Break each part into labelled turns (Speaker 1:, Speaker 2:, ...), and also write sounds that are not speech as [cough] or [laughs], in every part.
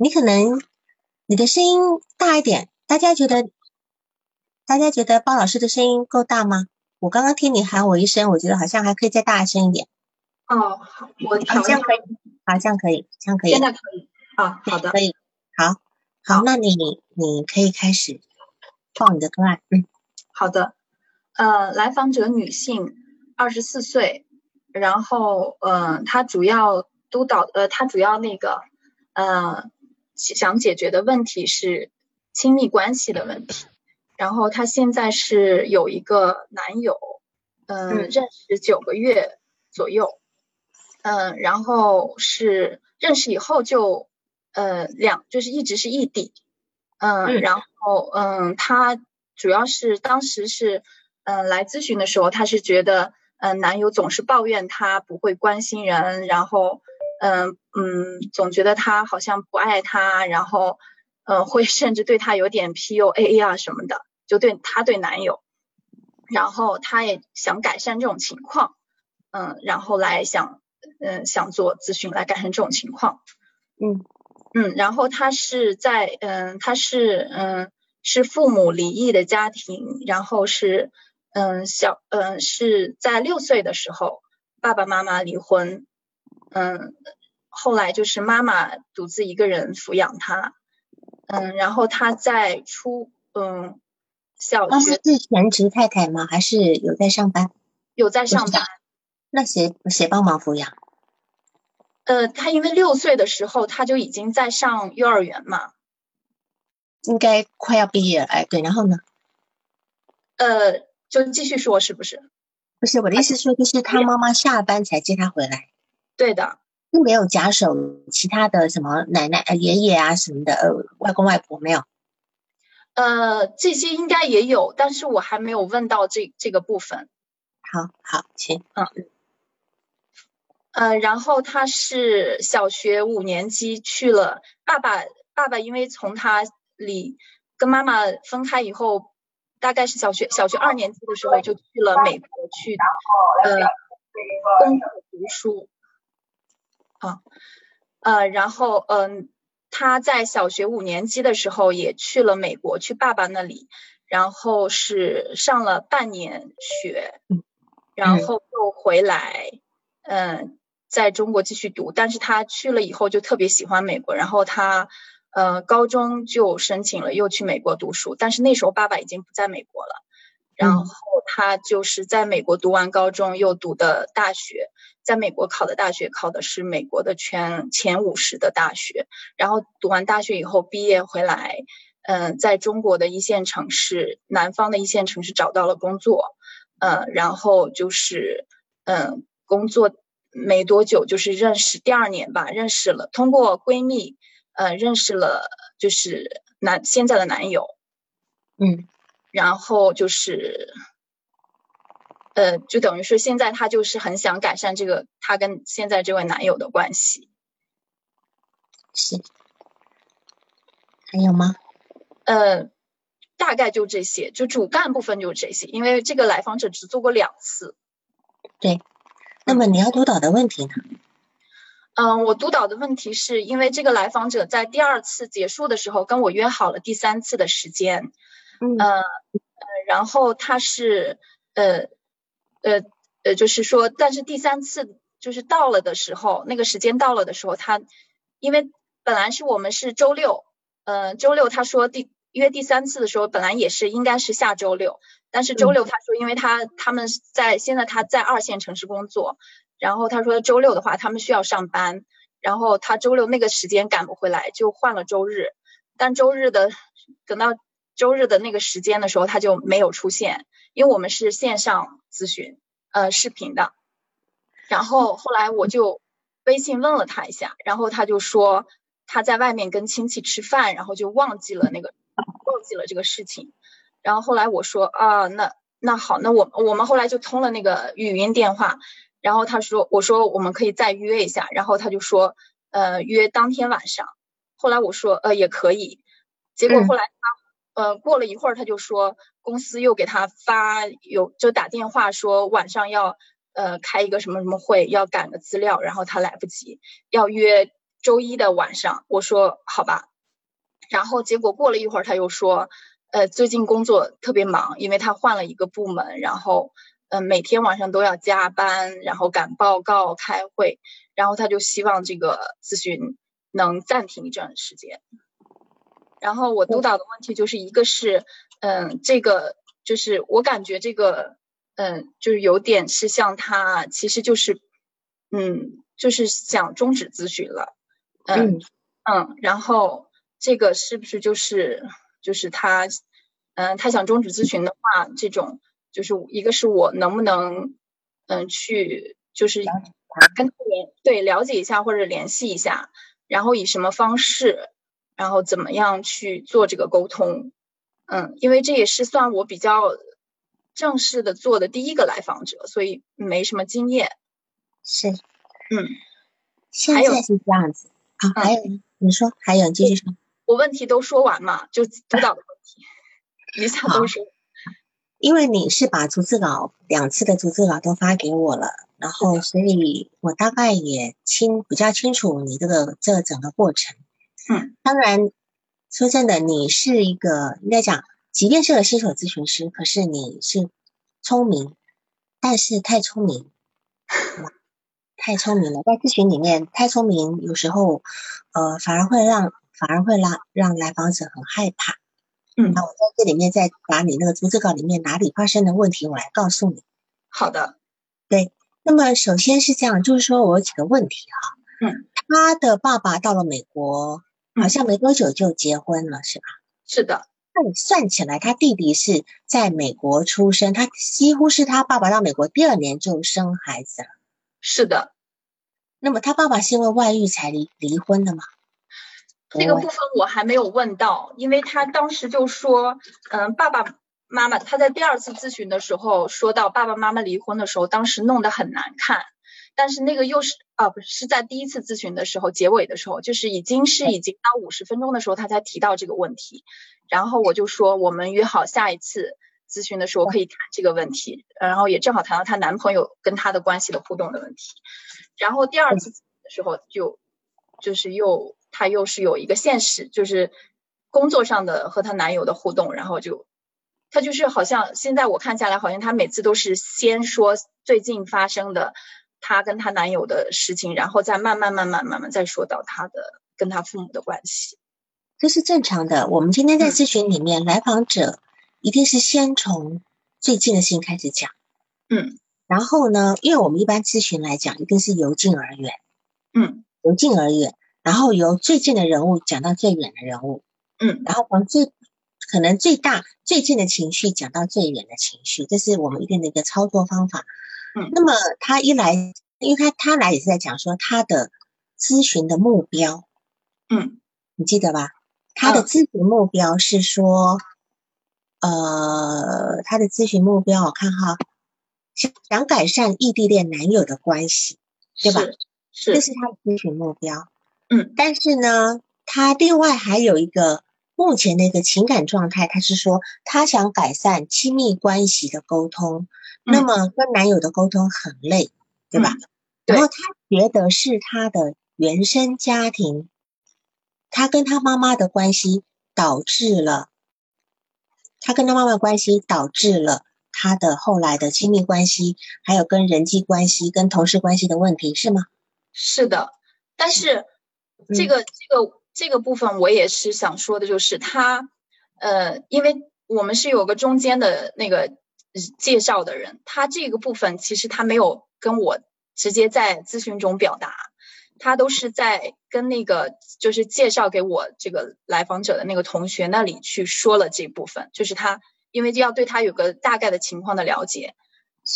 Speaker 1: 你可能你的声音大一点，大家觉得大家觉得包老师的声音够大吗？我刚刚听你喊我一声，我觉得好像还可以再大声一点。
Speaker 2: 哦，好，我调
Speaker 1: 这样可以，好，这样可以，这样可以，
Speaker 2: 现在可以啊，好的，
Speaker 1: 可以，好，好，那你你可以开始放你的个案，嗯，[laughs]
Speaker 2: 好的，呃，来访者女性，二十四岁，然后，嗯，她主要督导，呃，她主要那个，呃，想解决的问题是亲密关系的问题，然后她现在是有一个男友，嗯，认识九个月左右。嗯，然后是认识以后就，呃，两就是一直是异地，嗯，然后嗯，她主要是当时是，嗯，来咨询的时候，她是觉得，嗯，男友总是抱怨她不会关心人，然后，嗯嗯，总觉得他好像不爱他，然后，嗯，会甚至对他有点 PUA 啊什么的，就对他对男友，然后他也想改善这种情况，嗯，然后来想。嗯，想做咨询来改善这种情况。
Speaker 1: 嗯
Speaker 2: 嗯，然后他是在嗯，他是嗯，是父母离异的家庭，然后是嗯小嗯是在六岁的时候爸爸妈妈离婚，嗯，后来就是妈妈独自一个人抚养他，嗯，然后他在初嗯小学
Speaker 1: 是全职太太吗？还是有在上班？
Speaker 2: 有在上班。
Speaker 1: 那谁谁帮忙抚养？
Speaker 2: 呃，他因为六岁的时候他就已经在上幼儿园嘛，
Speaker 1: 应该快要毕业了。哎，对，然后呢？
Speaker 2: 呃，就继续说是不是？
Speaker 1: 不是我的意思说，就是他妈妈下班才接他回来。
Speaker 2: 对的，
Speaker 1: 并没有假手其他的什么奶奶、呃爷爷啊什么的，呃外公外婆没有。
Speaker 2: 呃，这些应该也有，但是我还没有问到这这个部分。
Speaker 1: 好好，请
Speaker 2: 嗯。呃，然后他是小学五年级去了，爸爸爸爸因为从他离跟妈妈分开以后，大概是小学小学二年级的时候就去了美国去呃工作读书，啊呃，然后嗯他在小学五年级的时候也去了美国去爸爸那里，然后是上了半年学，然后又回来，嗯。在中国继续读，但是他去了以后就特别喜欢美国，然后他，呃，高中就申请了又去美国读书，但是那时候爸爸已经不在美国了，然后他就是在美国读完高中又读的大学，在美国考的大学考的是美国的全前五十的大学，然后读完大学以后毕业回来，嗯，在中国的一线城市，南方的一线城市找到了工作，呃，然后就是，嗯，工作。没多久，就是认识第二年吧，认识了，通过闺蜜，呃，认识了，就是男现在的男友，
Speaker 1: 嗯，
Speaker 2: 然后就是，呃，就等于是现在她就是很想改善这个她跟现在这位男友的关系，
Speaker 1: 是，还有吗？
Speaker 2: 呃，大概就这些，就主干部分就是这些，因为这个来访者只做过两次，
Speaker 1: 对。那么你要督导的问题呢？
Speaker 2: 嗯，我督导的问题是因为这个来访者在第二次结束的时候跟我约好了第三次的时间，
Speaker 1: 嗯
Speaker 2: 呃然后他是呃呃呃，就是说，但是第三次就是到了的时候，那个时间到了的时候，他因为本来是我们是周六，呃，周六他说第约第三次的时候，本来也是应该是下周六。但是周六他说，因为他他们在现在他在二线城市工作，然后他说周六的话他们需要上班，然后他周六那个时间赶不回来，就换了周日。但周日的等到周日的那个时间的时候，他就没有出现，因为我们是线上咨询，呃，视频的。然后后来我就微信问了他一下，然后他就说他在外面跟亲戚吃饭，然后就忘记了那个忘记了这个事情。然后后来我说啊，那那好，那我我们后来就通了那个语音电话，然后他说我说我们可以再约一下，然后他就说呃约当天晚上，后来我说呃也可以，结果后来他呃过了一会儿他就说公司又给他发有就打电话说晚上要呃开一个什么什么会要赶个资料，然后他来不及要约周一的晚上，我说好吧，然后结果过了一会儿，他又说，呃，最近工作特别忙，因为他换了一个部门，然后，嗯，每天晚上都要加班，然后赶报告、开会，然后他就希望这个咨询能暂停一段时间。然后我督导的问题就是一个是，嗯，这个就是我感觉这个，嗯，就是有点是像他，其实就是，嗯，就是想终止咨询了。嗯嗯，然后这个是不是就是就是他，嗯，他想终止咨询的话，这种就是一个是我能不能嗯去就是跟他联对了解一下或者联系一下，然后以什么方式，然后怎么样去做这个沟通，嗯，因为这也是算我比较正式的做的第一个来访者，所以没什么经验。
Speaker 1: 是，
Speaker 2: 嗯，
Speaker 1: 现在是这样子。啊，还有你说，还有继续说。
Speaker 2: 我问题都说完嘛，就督导的问题一下都说。
Speaker 1: 因为你是把逐字稿两次的逐字稿都发给我了，然后所以我大概也清比较清楚你这个这整个过程。
Speaker 2: 嗯，
Speaker 1: 当然说真的，你是一个应该讲，即便是个新手咨询师，可是你是聪明，但是太聪明。太聪明了，在咨询里面太聪明，有时候，呃，反而会让反而会让让来访者很害怕。
Speaker 2: 嗯，
Speaker 1: 那我在这里面再把你那个逐字稿里面哪里发生的问题，我来告诉你。
Speaker 2: 好的，
Speaker 1: 对。那么首先是这样，就是说我有几个问题
Speaker 2: 哈。嗯。
Speaker 1: 他的爸爸到了美国，好像没多久就结婚了，是吧？
Speaker 2: 是的。
Speaker 1: 那你算起来，他弟弟是在美国出生，他几乎是他爸爸到美国第二年就生孩子了。
Speaker 2: 是的，
Speaker 1: 那么他爸爸是因为外遇才离离婚的吗？
Speaker 2: 这个部分我还没有问到，因为他当时就说，嗯，爸爸妈妈他在第二次咨询的时候说到爸爸妈妈离婚的时候，当时弄得很难看，但是那个又是啊，不是是在第一次咨询的时候结尾的时候，就是已经是已经到五十分钟的时候，他才提到这个问题，然后我就说我们约好下一次。咨询的时候可以谈这个问题，然后也正好谈到她男朋友跟她的关系的互动的问题。然后第二次的时候就就是又她又是有一个现实，就是工作上的和她男友的互动，然后就她就是好像现在我看下来，好像她每次都是先说最近发生的她跟她男友的事情，然后再慢慢慢慢慢慢再说到她的跟她父母的关系。
Speaker 1: 这是正常的。我们今天在咨询里面，来访者。一定是先从最近的事情开始讲，
Speaker 2: 嗯，
Speaker 1: 然后呢，因为我们一般咨询来讲，一定是由近而远，
Speaker 2: 嗯，
Speaker 1: 由近而远，然后由最近的人物讲到最远的人物，
Speaker 2: 嗯，
Speaker 1: 然后从最可能最大最近的情绪讲到最远的情绪，这是我们一定的一个操作方法，
Speaker 2: 嗯，
Speaker 1: 那么他一来，因为他他来也是在讲说他的咨询的目标，
Speaker 2: 嗯，
Speaker 1: 你记得吧？他的咨询目标是说。呃，他的咨询目标我看哈，想想改善异地恋男友的关系，对吧？
Speaker 2: 是，
Speaker 1: 这是他的咨询目标。
Speaker 2: 嗯，
Speaker 1: 但是呢，他另外还有一个目前的一个情感状态，他是说他想改善亲密关系的沟通，那么跟男友的沟通很累，对吧？然后他觉得是他的原生家庭，他跟他妈妈的关系导致了。他跟他妈妈关系导致了他的后来的亲密关系，还有跟人际关系、跟同事关系的问题，是吗？
Speaker 2: 是的，但是这个这个这个部分我也是想说的，就是他呃，因为我们是有个中间的那个介绍的人，他这个部分其实他没有跟我直接在咨询中表达。他都是在跟那个就是介绍给我这个来访者的那个同学那里去说了这部分，就是他因为要对他有个大概的情况的了解，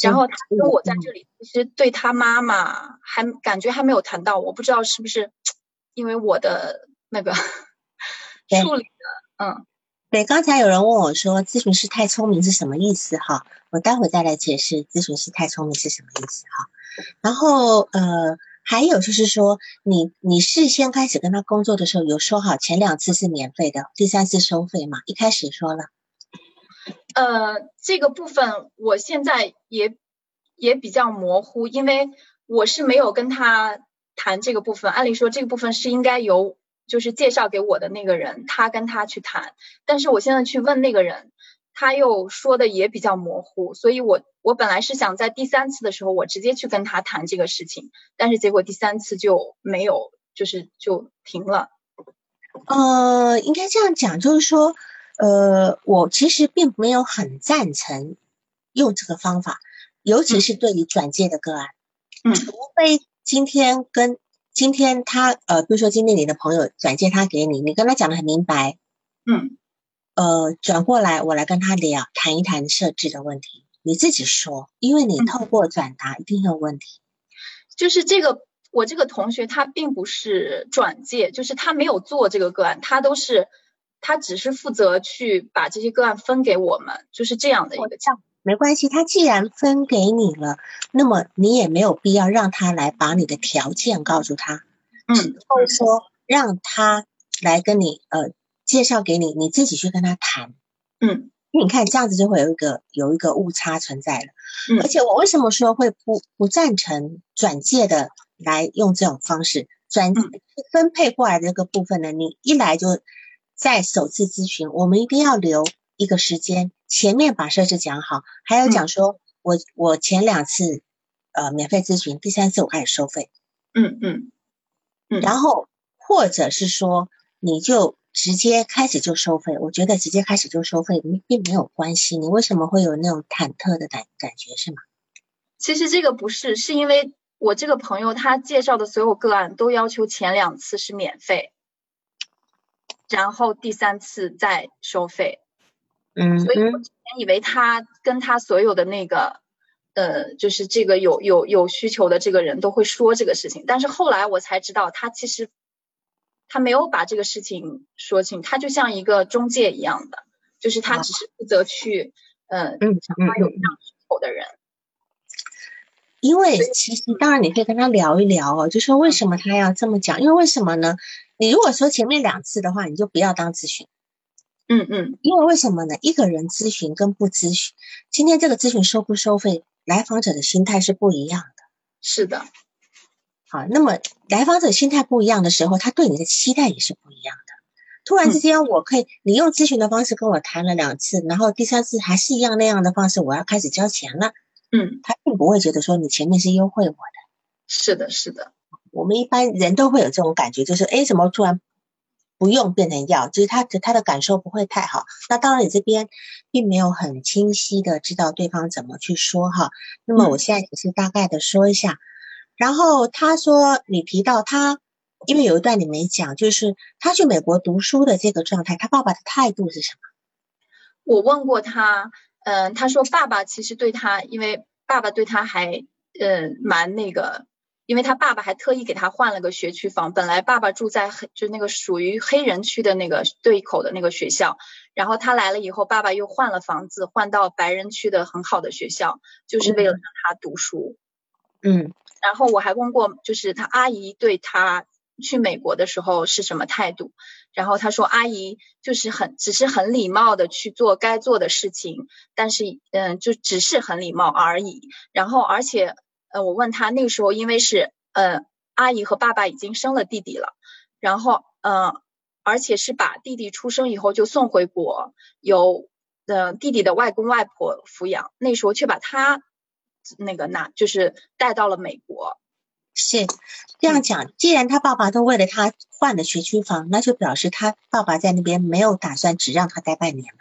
Speaker 2: 然后他跟我在这里其实对他妈妈还感觉还没有谈到，我不知道是不是因为我的那个 [laughs] 处理的，嗯，
Speaker 1: 对，刚才有人问我说咨询师太聪明是什么意思哈，我待会再来解释咨询师太聪明是什么意思哈，然后呃。还有就是说，你你事先开始跟他工作的时候，有说好前两次是免费的，第三次收费吗？一开始说了。
Speaker 2: 呃，这个部分我现在也也比较模糊，因为我是没有跟他谈这个部分，按理说这个部分是应该由就是介绍给我的那个人，他跟他去谈。但是我现在去问那个人，他又说的也比较模糊，所以我我本来是想在第三次的时候我直接去跟他谈这个事情，但是结果第三次就没有，就是就停了。
Speaker 1: 呃，应该这样讲，就是说，呃，我其实并没有很赞成用这个方法，尤其是对于转介的个案，
Speaker 2: 嗯，
Speaker 1: 除非今天跟今天他呃，比如说今天你的朋友转介他给你，你跟他讲的很明白，
Speaker 2: 嗯，
Speaker 1: 呃，转过来我来跟他聊，谈一谈设置的问题，你自己说，因为你透过转达一定有问题，
Speaker 2: 就是这个。我这个同学他并不是转介，就是他没有做这个个案，他都是他只是负责去把这些个案分给我们，就是这样的一个
Speaker 1: 这样没关系，他既然分给你了，那么你也没有必要让他来把你的条件告诉他，
Speaker 2: 嗯，
Speaker 1: 或者说让他来跟你呃介绍给你，你自己去跟他谈，
Speaker 2: 嗯，
Speaker 1: 你看这样子就会有一个有一个误差存在了，
Speaker 2: 嗯，
Speaker 1: 而且我为什么说会不不赞成转介的？来用这种方式？转分配过来的这个部分呢，你一来就在首次咨询，我们一定要留一个时间，前面把设置讲好，还有讲说我我前两次呃免费咨询，第三次我开始收费，
Speaker 2: 嗯嗯嗯，
Speaker 1: 然后或者是说你就直接开始就收费，我觉得直接开始就收费并没有关系，你为什么会有那种忐忑的感感觉是吗？
Speaker 2: 其实这个不是，是因为。我这个朋友他介绍的所有个案都要求前两次是免费，然后第三次再收费。
Speaker 1: 嗯，
Speaker 2: 所以我之前以为他跟他所有的那个，呃，就是这个有有有需求的这个人都会说这个事情，但是后来我才知道，他其实他没有把这个事情说清，他就像一个中介一样的，就是他只是负责去，
Speaker 1: 嗯
Speaker 2: 嗯，他有这样需求的人。
Speaker 1: 因为其实当然你可以跟他聊一聊哦，就说为什么他要这么讲？因为为什么呢？你如果说前面两次的话，你就不要当咨询。
Speaker 2: 嗯嗯。
Speaker 1: 因为为什么呢？一个人咨询跟不咨询，今天这个咨询收不收费，来访者的心态是不一样的。
Speaker 2: 是的。
Speaker 1: 好，那么来访者心态不一样的时候，他对你的期待也是不一样的。突然之间，我可以你用咨询的方式跟我谈了两次，然后第三次还是一样那样的方式，我要开始交钱了。
Speaker 2: 嗯，
Speaker 1: 他并不会觉得说你前面是优惠我的，
Speaker 2: 是的，是的。
Speaker 1: 我们一般人都会有这种感觉，就是哎，怎么突然不用变成要？就是他的他的感受不会太好。那当然，你这边并没有很清晰的知道对方怎么去说哈。那么我现在只是大概的说一下。然后他说你提到他，因为有一段你没讲，就是他去美国读书的这个状态，他爸爸的态度是什么？
Speaker 2: 我问过他。嗯，他说爸爸其实对他，因为爸爸对他还，嗯，蛮那个，因为他爸爸还特意给他换了个学区房。本来爸爸住在黑，就那个属于黑人区的那个对口的那个学校，然后他来了以后，爸爸又换了房子，换到白人区的很好的学校，就是为了让他读书。
Speaker 1: 嗯，
Speaker 2: 然后我还问过，就是他阿姨对他去美国的时候是什么态度。然后他说：“阿姨就是很，只是很礼貌的去做该做的事情，但是，嗯，就只是很礼貌而已。然后，而且，呃，我问他那个时候，因为是，呃，阿姨和爸爸已经生了弟弟了，然后，呃，而且是把弟弟出生以后就送回国，由，呃，弟弟的外公外婆抚养。那时候却把他，那个那，就是带到了美国。”
Speaker 1: 是这样讲，既然他爸爸都为了他换了学区房，那就表示他爸爸在那边没有打算只让他待半年吧？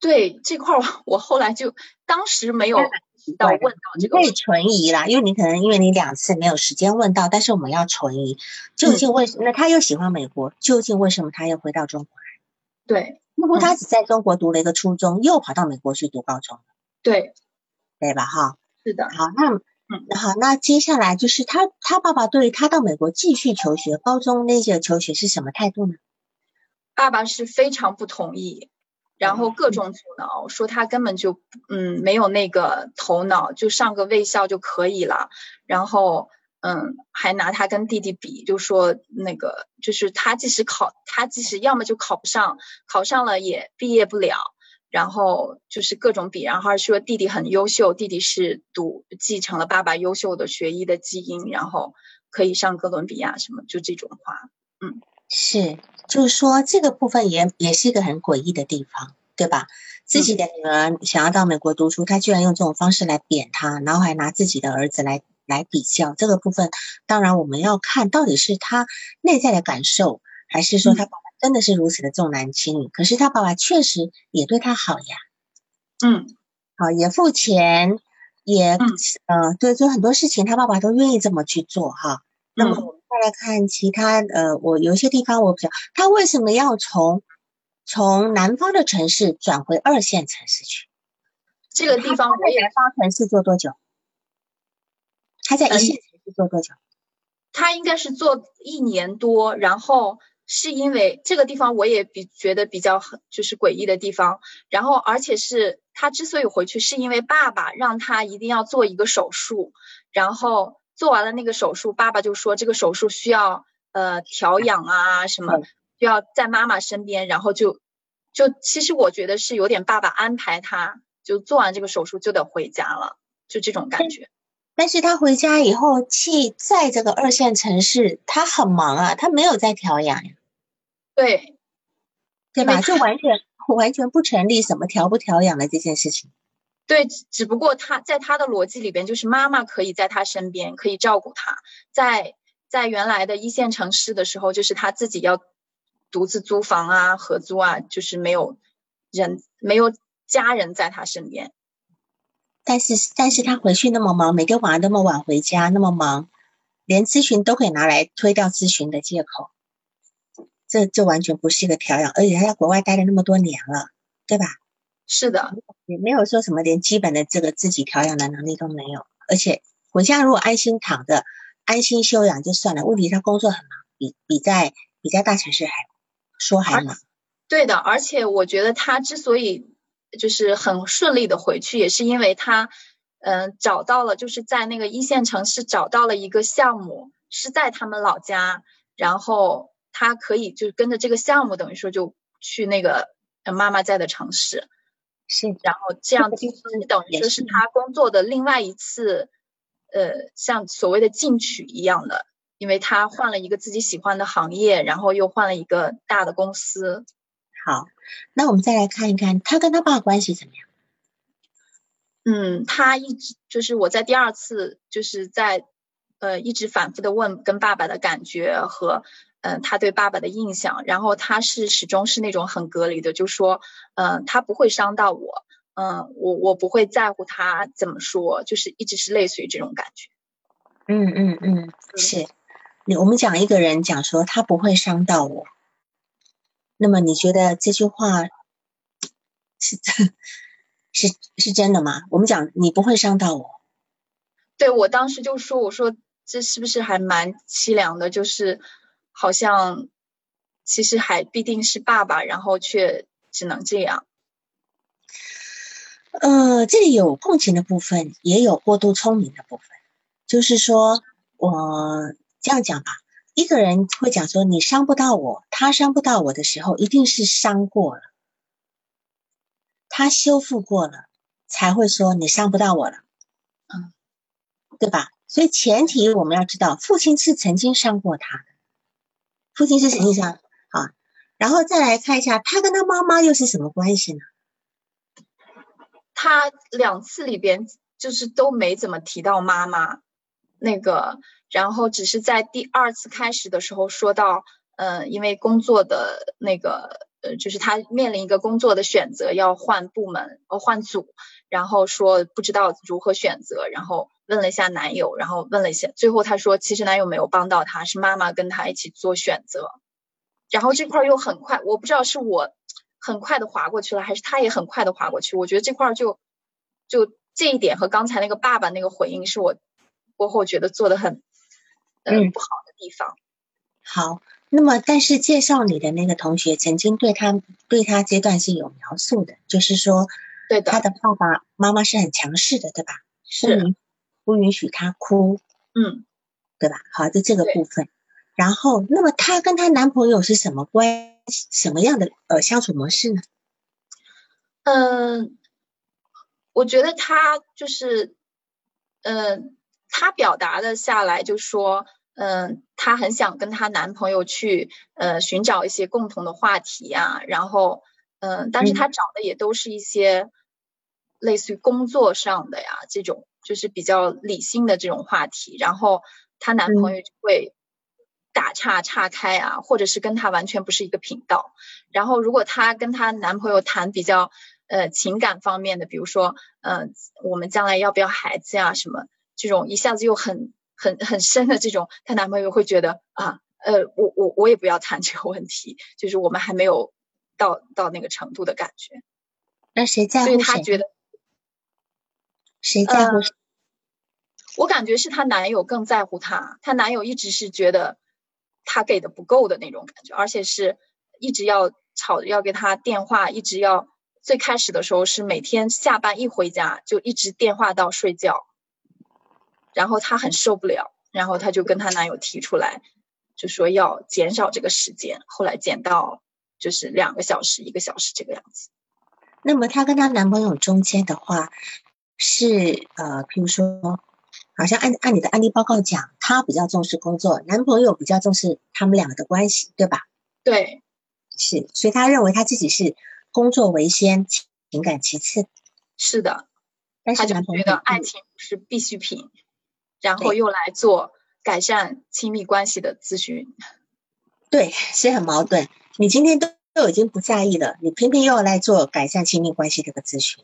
Speaker 2: 对这块儿，我后来就当时没有提到问到这个，
Speaker 1: 可以存疑啦，因为你可能因为你两次没有时间问到，但是我们要存疑，究竟为什么？那他又喜欢美国，究竟为什么他又回到中国来？
Speaker 2: 对，
Speaker 1: 如果他只在中国读了一个初中，又跑到美国去读高中，
Speaker 2: 对，
Speaker 1: 对吧？哈，
Speaker 2: 是的，
Speaker 1: 好，那。嗯，好，那接下来就是他他爸爸对他到美国继续求学，高中那些求学是什么态度呢？
Speaker 2: 爸爸是非常不同意，然后各种阻挠，说他根本就嗯没有那个头脑，就上个卫校就可以了，然后嗯还拿他跟弟弟比，就说那个就是他即使考他即使要么就考不上，考上了也毕业不了。然后就是各种比，然后还说弟弟很优秀，弟弟是读继承了爸爸优秀的学医的基因，然后可以上哥伦比亚什么，就这种话。嗯，
Speaker 1: 是，就是说这个部分也也是一个很诡异的地方，对吧？自己的女儿想要到美国读书，他居然用这种方式来贬他，然后还拿自己的儿子来来比较。这个部分，当然我们要看到底是他内在的感受，还是说他爸爸真的是如此的重男轻女？可是他爸爸确实也对他好呀，
Speaker 2: 嗯，
Speaker 1: 好，也付钱，也呃，对，就很多事情他爸爸都愿意这么去做哈。那么我们再来看其他，呃，我有些地方我比较，他为什么要从从南方的城市转回二线城市去？
Speaker 2: 这个地方
Speaker 1: 在南方城市做多久？他在一线城市做多久？
Speaker 2: 他应该是做一年多，然后是因为这个地方我也比觉得比较很就是诡异的地方，然后而且是他之所以回去，是因为爸爸让他一定要做一个手术，然后。做完了那个手术，爸爸就说这个手术需要呃调养啊什么，需要在妈妈身边，然后就就其实我觉得是有点爸爸安排他，就做完这个手术就得回家了，就这种感觉。
Speaker 1: 但是他回家以后去在这个二线城市，他很忙啊，他没有在调养呀。
Speaker 2: 对，
Speaker 1: 对吧？就完全完全不成立什么调不调养的这件事情。
Speaker 2: 对，只不过他在他的逻辑里边，就是妈妈可以在他身边，可以照顾他。在在原来的一线城市的时候，就是他自己要独自租房啊，合租啊，就是没有人，没有家人在他身边。
Speaker 1: 但是，但是他回去那么忙，每天晚上那么晚回家，那么忙，连咨询都可以拿来推掉咨询的借口。这这完全不是一个调养，而且他在国外待了那么多年了，对吧？
Speaker 2: 是的，
Speaker 1: 也没有说什么连基本的这个自己调养的能力都没有，而且回家如果安心躺着、安心休养就算了。问题他工作很忙，比比在比在大城市还说还忙。
Speaker 2: 对的，而且我觉得他之所以就是很顺利的回去，也是因为他嗯找到了，就是在那个一线城市找到了一个项目，是在他们老家，然后他可以就跟着这个项目，等于说就去那个妈妈在的城市。
Speaker 1: 是，
Speaker 2: 然后这样子等于说是他工作的另外一次，呃，像所谓的进取一样的，因为他换了一个自己喜欢的行业，然后又换了一个大的公司。
Speaker 1: 好，那我们再来看一看他跟他爸关系怎么样？
Speaker 2: 嗯，他一直就是我在第二次就是在呃一直反复的问跟爸爸的感觉和。嗯，他对爸爸的印象，然后他是始终是那种很隔离的，就说，嗯，他不会伤到我，嗯，我我不会在乎他怎么说，就是一直是类似于这种感觉。
Speaker 1: 嗯嗯嗯，是。你我们讲一个人讲说他不会伤到我，那么你觉得这句话是是是真的吗？我们讲你不会伤到我，
Speaker 2: 对我当时就说，我说这是不是还蛮凄凉的？就是。好像其实还必定是爸爸，然后却只能这样。
Speaker 1: 呃，这里有共情的部分，也有过度聪明的部分。就是说，我这样讲吧，一个人会讲说你伤不到我，他伤不到我的时候，一定是伤过了，他修复过了，才会说你伤不到我了。嗯，对吧？所以前提我们要知道，父亲是曾经伤过他的。父亲是什么上啊？然后再来看一下，他跟他妈妈又是什么关系呢？
Speaker 2: 他两次里边就是都没怎么提到妈妈，那个，然后只是在第二次开始的时候说到，嗯，因为工作的那个，呃，就是他面临一个工作的选择，要换部门，呃，换组，然后说不知道如何选择，然后。问了一下男友，然后问了一下，最后他说其实男友没有帮到他，是妈妈跟他一起做选择。然后这块又很快，我不知道是我很快的划过去了，还是他也很快的划过去。我觉得这块就就这一点和刚才那个爸爸那个回应是我过后觉得做的很嗯不好的地方。
Speaker 1: 好，那么但是介绍你的那个同学曾经对他对他阶段是有描述的，就是说
Speaker 2: 对的，
Speaker 1: 他的爸爸妈妈是很强势的，对吧？
Speaker 2: 是。
Speaker 1: 不允许她哭，
Speaker 2: 嗯，
Speaker 1: 对吧？好，就这个部分。然后，那么她跟她男朋友是什么关系？什么样的呃相处模式呢？
Speaker 2: 嗯，我觉得她就是，嗯，她表达的下来就说，嗯，她很想跟她男朋友去呃寻找一些共同的话题啊，然后嗯，但是她找的也都是一些类似于工作上的呀这种，就是比较理性的这种话题，然后她男朋友就会打岔岔开啊，或者是跟她完全不是一个频道。然后如果她跟她男朋友谈比较呃情感方面的，比如说嗯，我们将来要不要孩子呀什么这种，一下子又很。很很深的这种，她男朋友会觉得啊，呃，我我我也不要谈这个问题，就是我们还没有到到那个程度的感觉。
Speaker 1: 那谁在乎
Speaker 2: 所以她觉得
Speaker 1: 谁在乎？
Speaker 2: 我感觉是她男友更在乎她，她男友一直是觉得她给的不够的那种感觉，而且是一直要吵，要给她电话，一直要。最开始的时候是每天下班一回家就一直电话到睡觉。然后她很受不了，然后她就跟她男友提出来，就说要减少这个时间。后来减到就是两个小时、一个小时这个样子。
Speaker 1: 那么她跟她男朋友中间的话，是呃，譬如说，好像按按你的案例报告讲，她比较重视工作，男朋友比较重视他们两个的关系，对吧？
Speaker 2: 对，
Speaker 1: 是，所以她认为她自己是工作为先，情感其次。
Speaker 2: 是的，
Speaker 1: 但是
Speaker 2: 男朋友觉得爱情是必需品。然后又来做改善亲密关系的咨询，
Speaker 1: 对，是很矛盾。你今天都都已经不在意了，你偏偏又要来做改善亲密关系这个咨询，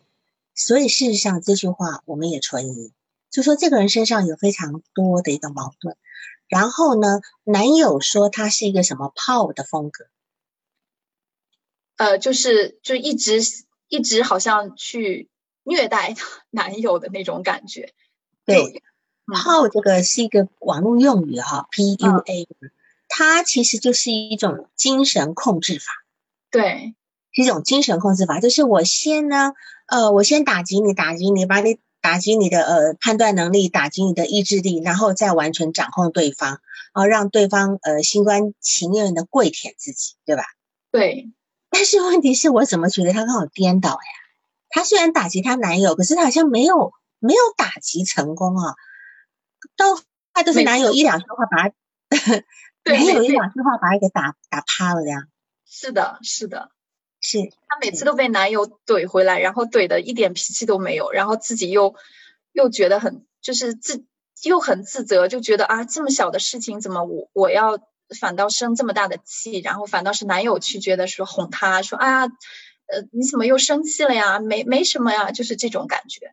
Speaker 1: 所以事实上这句话我们也存疑，就说这个人身上有非常多的一个矛盾。然后呢，男友说他是一个什么炮的风格，
Speaker 2: 呃，就是就一直一直好像去虐待 [laughs] 男友的那种感觉，
Speaker 1: 对。泡这个是一个网络用语哈，PUA，它其实就是一种精神控制法，
Speaker 2: 对，
Speaker 1: 是一种精神控制法，就是我先呢，呃，我先打击你，打击你，把你打击你的呃判断能力，打击你的意志力，然后再完全掌控对方，然后，让对方呃心甘情愿的跪舔自己，对吧？
Speaker 2: 对，
Speaker 1: 但是问题是我怎么觉得他刚好颠倒呀？他虽然打击他男友，可是他好像没有没有打击成功啊。都他都是男友一两句话把他，[laughs] 男友一两句话把他给打打趴了呀。
Speaker 2: 是的，是的，
Speaker 1: 是。
Speaker 2: 她每次都被男友怼回来，然后怼的一点脾气都没有，然后自己又又觉得很就是自又很自责，就觉得啊这么小的事情怎么我我要反倒生这么大的气，然后反倒是男友去觉得说哄她说啊呃你怎么又生气了呀？没没什么呀，就是这种感觉。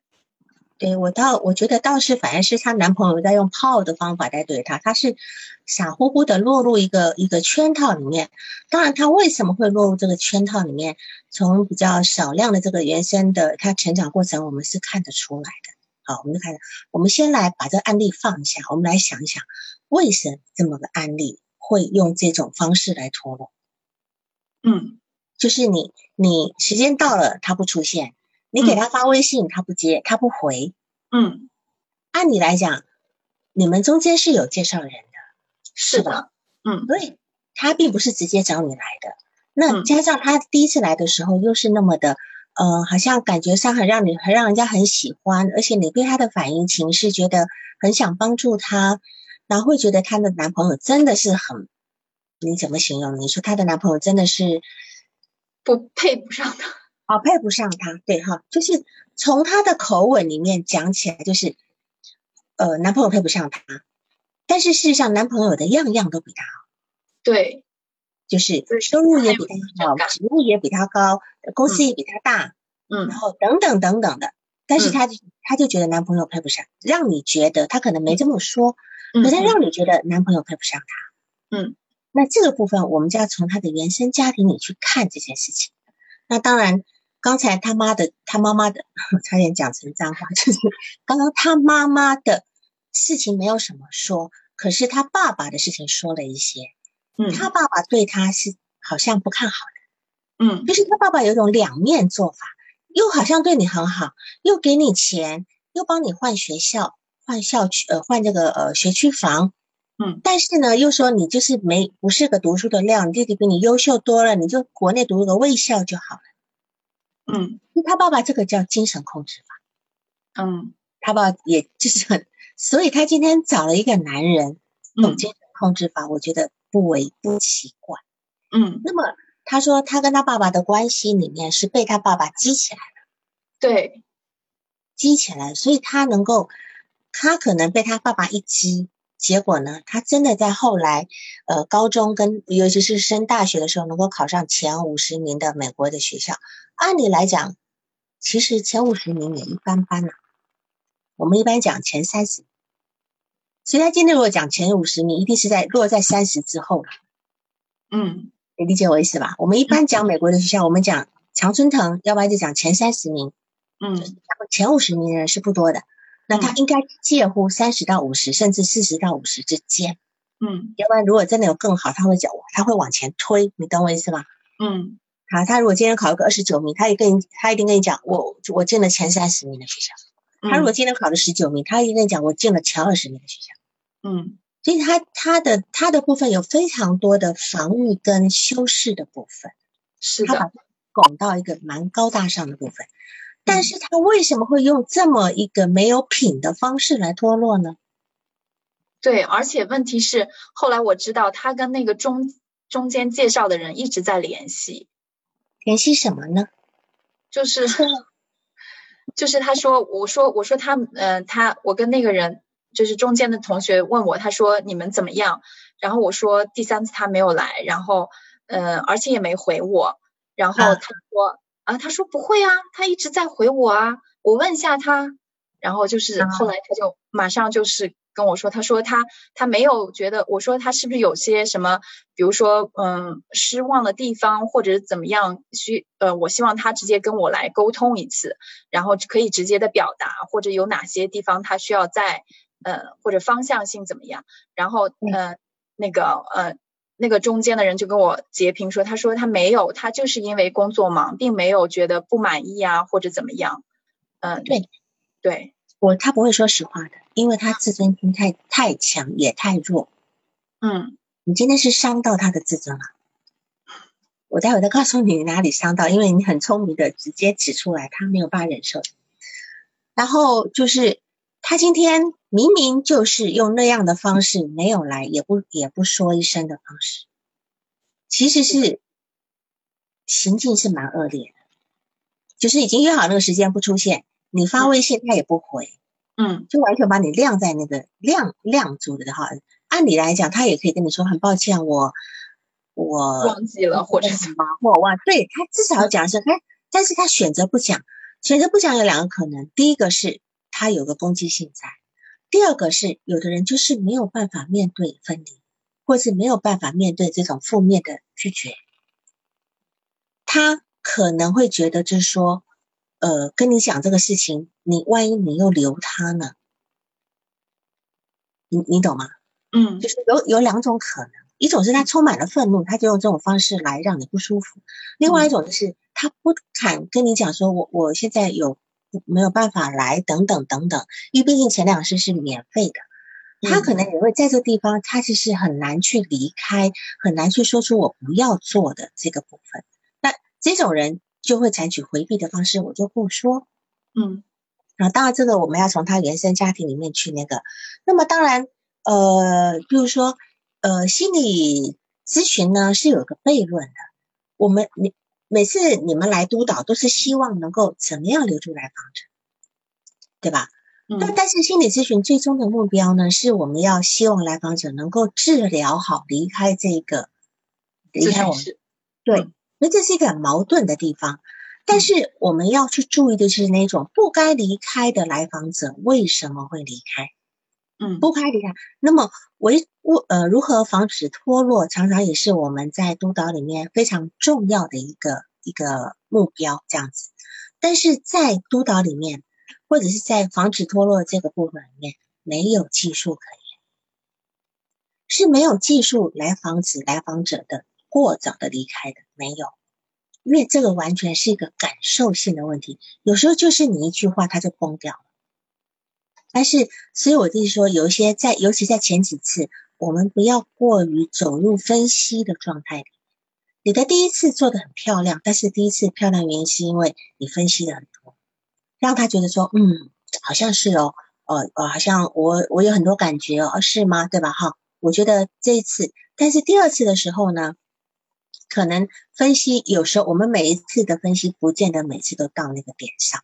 Speaker 1: 对我倒，我觉得倒是反而是她男朋友在用泡的方法在对她，她是傻乎乎的落入一个一个圈套里面。当然，她为什么会落入这个圈套里面？从比较少量的这个原生的她成长过程，我们是看得出来的。好，我们就看，我们先来把这个案例放下，我们来想一想，为什么这么个案例会用这种方式来脱落？
Speaker 2: 嗯，
Speaker 1: 就是你你时间到了，他不出现。你给他发微信，他不接，他不回。
Speaker 2: 嗯，
Speaker 1: 按理来讲，你们中间是有介绍人的，
Speaker 2: 是的。嗯，
Speaker 1: 对，他并不是直接找你来的。那加上他第一次来的时候，又是那么的，呃，好像感觉上很让你，很让人家很喜欢，而且你对他的反应情是觉得很想帮助他，然后会觉得她的男朋友真的是很，你怎么形容？你说她的男朋友真的是
Speaker 2: 不配不上的。
Speaker 1: 哦，配不上他，对哈，就是从他的口吻里面讲起来，就是呃，男朋友配不上他，但是事实上，男朋友的样样都比他好，
Speaker 2: 对，
Speaker 1: 就是收入也比他好，职务也比他高，公司也比他大，
Speaker 2: 嗯，
Speaker 1: 然后等等等等的，但是他就他就觉得男朋友配不上，让你觉得他可能没这么说，可是让你觉得男朋友配不上
Speaker 2: 他，嗯，
Speaker 1: 那这个部分我们就要从他的原生家庭里去看这件事情，那当然。刚才他妈的，他妈妈的，差点讲成脏话，就是刚刚他妈妈的事情没有什么说，可是他爸爸的事情说了一些。
Speaker 2: 嗯，
Speaker 1: 他爸爸对他是好像不看好
Speaker 2: 的。嗯，
Speaker 1: 就是他爸爸有一种两面做法，又好像对你很好，又给你钱，又帮你换学校、换校区、呃换这个呃学区房。
Speaker 2: 嗯，
Speaker 1: 但是呢，又说你就是没不是个读书的料，你弟弟比你优秀多了，你就国内读个卫校就好了。
Speaker 2: 嗯，
Speaker 1: 他爸爸这个叫精神控制
Speaker 2: 法。嗯，
Speaker 1: 他爸也就是很，所以他今天找了一个男人，懂精神控制法，我觉得不为不奇怪。
Speaker 2: 嗯，
Speaker 1: 那么他说他跟他爸爸的关系里面是被他爸爸激起来的，
Speaker 2: 对，
Speaker 1: 激起来，所以他能够，他可能被他爸爸一激，结果呢，他真的在后来，呃，高中跟尤其是升大学的时候，能够考上前五十名的美国的学校。按理来讲，其实前五十名也一般般呐。我们一般讲前三十，所以他今天如果讲前五十名，一定是在落在三十之后了。
Speaker 2: 嗯，
Speaker 1: 你理解我意思吧？我们一般讲美国的学校，我们讲常春藤，要不然就讲前三十名，
Speaker 2: 嗯，
Speaker 1: 然后前五十名的人是不多的。那他应该介乎三十到五十，甚至四十到五十之间。
Speaker 2: 嗯
Speaker 1: 要不然如果真的有更好，他会讲，他会往前推，你懂我意思吗？
Speaker 2: 嗯
Speaker 1: 好，他如果今天考一个二十九名，他也跟你，他一定跟你讲，我我进了前三十名的学校。
Speaker 2: 嗯，
Speaker 1: 他如果今天考了十九名，他一定跟你讲，我进了前二十名的学校。
Speaker 2: 嗯
Speaker 1: 所以他他的他的部分有非常多的防御跟修饰的部分，
Speaker 2: 是的，
Speaker 1: 他把它拱到一个蛮高大上的部分。但是他为什么会用这么一个没有品的方式来脱落呢？
Speaker 2: 对，而且问题是，后来我知道他跟那个中中间介绍的人一直在联系，
Speaker 1: 联系什么呢？
Speaker 2: 就是 [laughs] 就是他说，我说我说他呃他我跟那个人就是中间的同学问我，他说你们怎么样？然后我说第三次他没有来，然后呃而且也没回我，然后
Speaker 1: 啊
Speaker 2: 他说啊他说不会啊，他一直在回我啊，我问一下他，然后就是
Speaker 1: 啊。
Speaker 2: 后来他就马上就是跟我说，他说他他没有觉得，我说他是不是有些什么，比如说嗯失望的地方或者怎么样，需呃我希望他直接跟我来沟通一次，然后可以直接的表达，或者有哪些地方他需要在呃或者方向性怎么样，然后呃那个呃。那个中间的人就跟我截屏说，他说他没有，他就是因为工作忙，并没有觉得不满意啊或者怎么样。嗯，
Speaker 1: 对
Speaker 2: 对，
Speaker 1: 我他不会说实话的，因为他自尊心太太强也太弱。
Speaker 2: 嗯
Speaker 1: 你今天是伤到他的自尊了。我待会再告诉你哪里伤到，因为你很聪明的直接指出来，他没有办法忍受。然后就是他今天明明就是用那样的方式没有来，也不也不说一声的方式，其实是行径是蛮恶劣的，就是已经约好那个时间不出现，你发微信他也不回，
Speaker 2: 嗯
Speaker 1: 就完全把你晾在那个晾晾住的哈。按理来讲，他也可以跟你说很抱歉，我我
Speaker 2: 忘记了或者什么，
Speaker 1: 或我忘，对他至少要讲是，哎，但是他选择不讲，选择不讲有两个可能，第一个是他有个攻击性在，第二个是有的人就是没有办法面对分离，或是没有办法面对这种负面的拒绝，他可能会觉得就是说，呃，跟你讲这个事情，你万一你又留他呢？你你懂吗？
Speaker 2: 嗯
Speaker 1: 就是有有两种可能，一种是他充满了愤怒，他就用这种方式来让你不舒服；另外一种就是他不敢跟你讲说，我我现在有没有办法来等等等等，因为毕竟前两次是免费的，他可能也会在这个地方，他其实很难去离开，很难去说出我不要做的这个部分。那这种人就会采取回避的方式，我就不说。
Speaker 2: 嗯
Speaker 1: 然后当然这个我们要从他原生家庭里面去那个，那么当然。呃，比如说，呃，心理咨询呢是有个悖论的。我们你每次你们来督导，都是希望能够怎么样留住来访者，对吧？那、
Speaker 2: 嗯
Speaker 1: 但是心理咨询最终的目标呢，是我们要希望来访者能够治疗好，离开这个，离开我们。对
Speaker 2: 嗯，
Speaker 1: 所以这是一个很矛盾的地方。但是我们要去注意的是那种不该离开的来访者为什么会离开。
Speaker 2: 嗯
Speaker 1: 不拍离开。那么为我呃如何防止脱落，常常也是我们在督导里面非常重要的一个一个目标，这样子。但是在督导里面，或者是在防止脱落这个部分里面，没有技术可言，是没有技术来防止来访者的过早的离开的，没有。因为这个完全是一个感受性的问题，有时候就是你一句话他就崩掉了。但是，所以我就是说，有一些在，尤其在前几次，我们不要过于走入分析的状态里。你的第一次做的很漂亮，但是第一次漂亮原因是因为你分析的很多，让他觉得说，嗯，好像是哦，呃呃，好像我我有很多感觉哦，是吗？对吧？哈，我觉得这一次，但是第二次的时候呢，可能分析有时候我们每一次的分析不见得每次都到那个点上，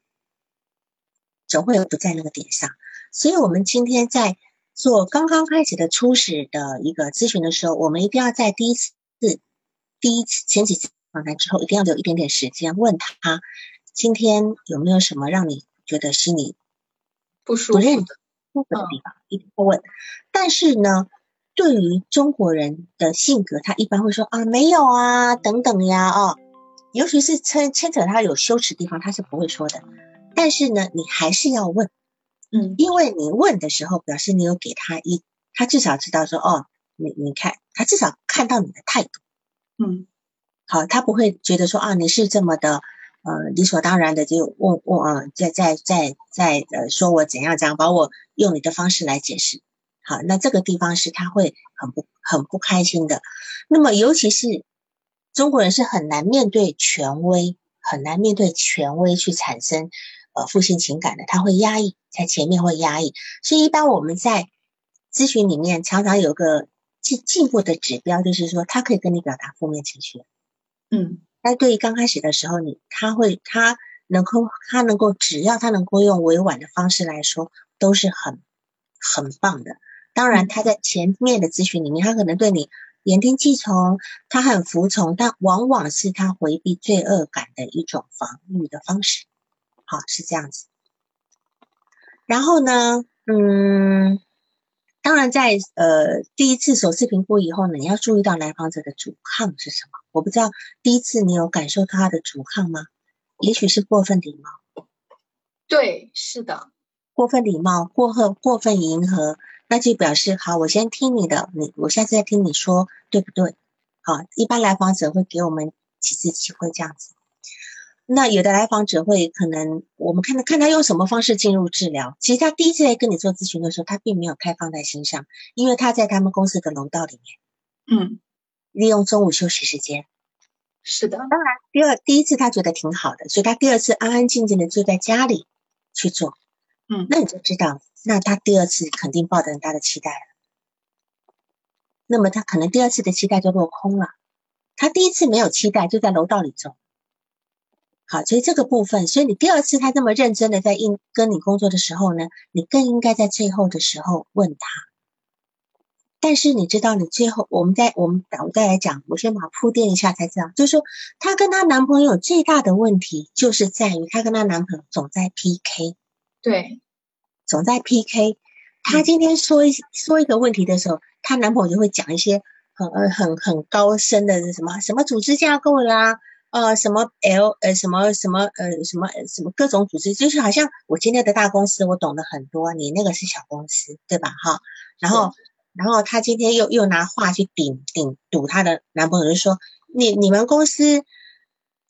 Speaker 1: 总会有不在那个点上。所以，我们今天在做刚刚开始的初始的一个咨询的时候，我们一定要在第一次、第一次前几次访谈之后，一定要留一点点时间问他，今天有没有什么让你觉得心里
Speaker 2: 不舒服、
Speaker 1: 不认得、不服的地方，一定会问。但是呢，对于中国人的性格，他一般会说啊，没有啊，等等呀，哦，尤其是牵牵扯他有羞耻地方，他是不会说的。但是呢，你还是要问。
Speaker 2: 嗯，
Speaker 1: 因为你问的时候，表示你有给他一，他至少知道说，哦，你你看，他至少看到你的态度，
Speaker 2: 嗯，
Speaker 1: 好，他不会觉得说啊，你是这么的，呃，理所当然的就问问啊，在在在在呃，说我怎样怎样，把我用你的方式来解释，好，那这个地方是他会很不很不开心的。那么，尤其是中国人是很难面对权威，很难面对权威去产生。呃，负性情感的，他会压抑，在前面会压抑，所以一般我们在咨询里面常常有个进进步的指标，就是说他可以跟你表达负面情绪，
Speaker 2: 嗯，
Speaker 1: 但对于刚开始的时候，你他会他能够他能够只要他能够用委婉的方式来说，都是很很棒的。当然，他在前面的咨询里面，他可能对你言听计从，他很服从，但往往是他回避罪恶感的一种防御的方式。好，是这样子。然后呢，嗯，当然在呃第一次首次评估以后呢，你要注意到来访者的阻抗是什么。我不知道第一次你有感受他的阻抗吗？也许是过分礼貌。
Speaker 2: 对，是的，
Speaker 1: 过分礼貌、过分过分迎合，那就表示好，我先听你的，你我下次再听你说，对不对？好，一般来访者会给我们几次机会这样子。那有的来访者会可能，我们看他看他用什么方式进入治疗。其实他第一次来跟你做咨询的时候，他并没有太放在心上，因为他在他们公司的楼道里
Speaker 2: 面，嗯，
Speaker 1: 利用中午休息时间。
Speaker 2: 是的，
Speaker 1: 当然，第二第一次他觉得挺好的，所以他第二次安安静静的就在家里去做。
Speaker 2: 嗯，
Speaker 1: 那你就知道，那他第二次肯定抱着很大的期待了。那么他可能第二次的期待就落空了。他第一次没有期待，就在楼道里做。好，所以这个部分，所以你第二次他这么认真的在应跟你工作的时候呢，你更应该在最后的时候问他。但是你知道，你最后我们再我们我再来讲，我先把铺垫一下才知道，就是说她跟她男朋友最大的问题就是在于她跟她男朋友总在 PK，
Speaker 2: 对，
Speaker 1: 总在 PK。她今天说一说一个问题的时候，她男朋友就会讲一些很呃很很高深的什么什么组织架构啦。呃，什么 L 呃，什么什么呃，什么什么各种组织，就是好像我今天的大公司，我懂得很多，你那个是小公司，对吧？哈，然后然后她今天又又拿话去顶顶堵她的男朋友，就说你你们公司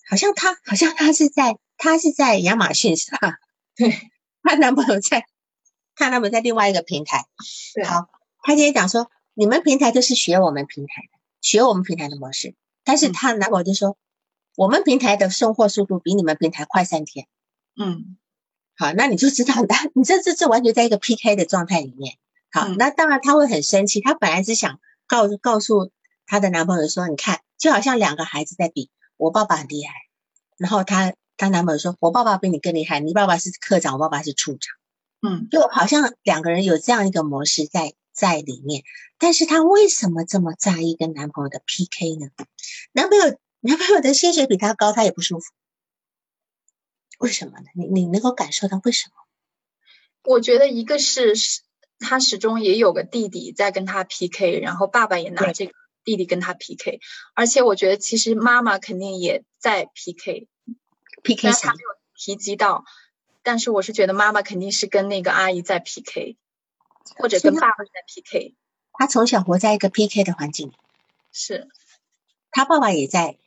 Speaker 1: 好像他好像他是在他是在亚马逊是吧？
Speaker 2: 对，
Speaker 1: 她男朋友在，她男朋友在另外一个平台。
Speaker 2: 对，
Speaker 1: 好，她今天讲说你们平台就是学我们平台的，学我们平台的模式，但是她男朋友就说。我们平台的送货速度比你们平台快三天，
Speaker 2: 嗯，
Speaker 1: 好，那你就知道，那你这这这完全在一个 PK 的状态里面。好，那当然他会很生气，他本来是想告告诉他的男朋友说，你看，就好像两个孩子在比，我爸爸很厉害，然后他他男朋友说，我爸爸比你更厉害，你爸爸是科长，我爸爸是处长，
Speaker 2: 嗯，
Speaker 1: 就好像两个人有这样一个模式在在里面，但是她为什么这么在意跟男朋友的 PK 呢？男朋友。男朋友的薪水比他高，他也不舒服，为什么呢？你你能够感受到为什么？
Speaker 2: 我觉得一个是他始终也有个弟弟在跟他 PK，然后爸爸也拿这个弟弟跟他 PK，而且我觉得其实妈妈肯定也在 PK，PK 他没有提及到，但是我是觉得妈妈肯定是跟那个阿姨在 PK，或者跟爸爸在 PK。
Speaker 1: 他从小活在一个 PK 的环境里，
Speaker 2: 是
Speaker 1: 他爸爸也在。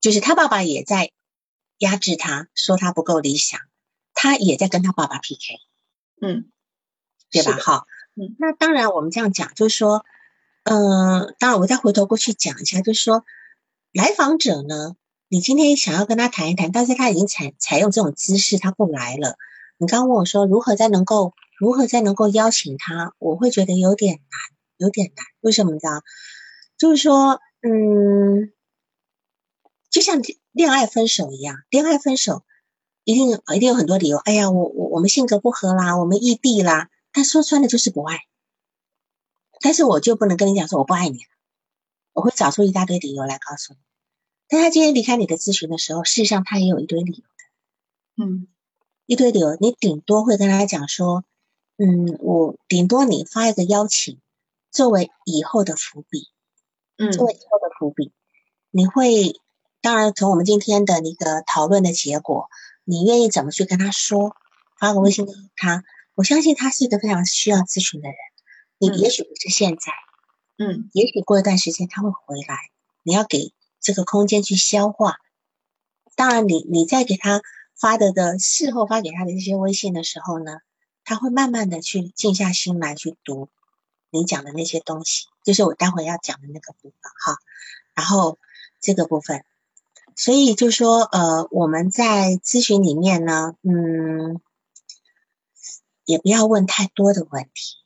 Speaker 1: 就是他爸爸也在压制他，说他不够理想，他也在跟他爸爸 PK，
Speaker 2: 嗯，
Speaker 1: 对吧？好，嗯，那当然我们这样讲，就是说，嗯，当然我再回头过去讲一下，就是说，来访者呢，你今天想要跟他谈一谈，但是他已经采采用这种姿势，他不来了。你刚问我说如何再能够如何再能够邀请他，我会觉得有点难，有点难。为什么你知道？就是说，嗯，就像恋爱分手一样，恋爱分手一定一定有很多理由。哎呀，我我我们性格不合啦，我们异地啦。他说穿了就是不爱。但是我就不能跟你讲说我不爱你了，我会找出一大堆理由来告诉你。但他今天离开你的咨询的时候，事实上他也有一堆理由
Speaker 2: 的，嗯，
Speaker 1: 一堆理由。你顶多会跟他讲说，嗯，我顶多你发一个邀请，作为以后的伏笔。
Speaker 2: 嗯，
Speaker 1: 作为以后的伏笔，你会当然从我们今天的那个讨论的结果，你愿意怎么去跟他说？发个微信给他，我相信他是一个非常需要咨询的人。你也许不是现在，
Speaker 2: 嗯，
Speaker 1: 也许过一段时间他会回来，你要给这个空间去消化。当然，你你在给他发的的事后发给他的这些微信的时候呢，他会慢慢的去静下心来去读。你讲的那些东西，就是我待会要讲的那个部分哈。然后这个部分，所以就说呃，我们在咨询里面呢，嗯，也不要问太多的问题，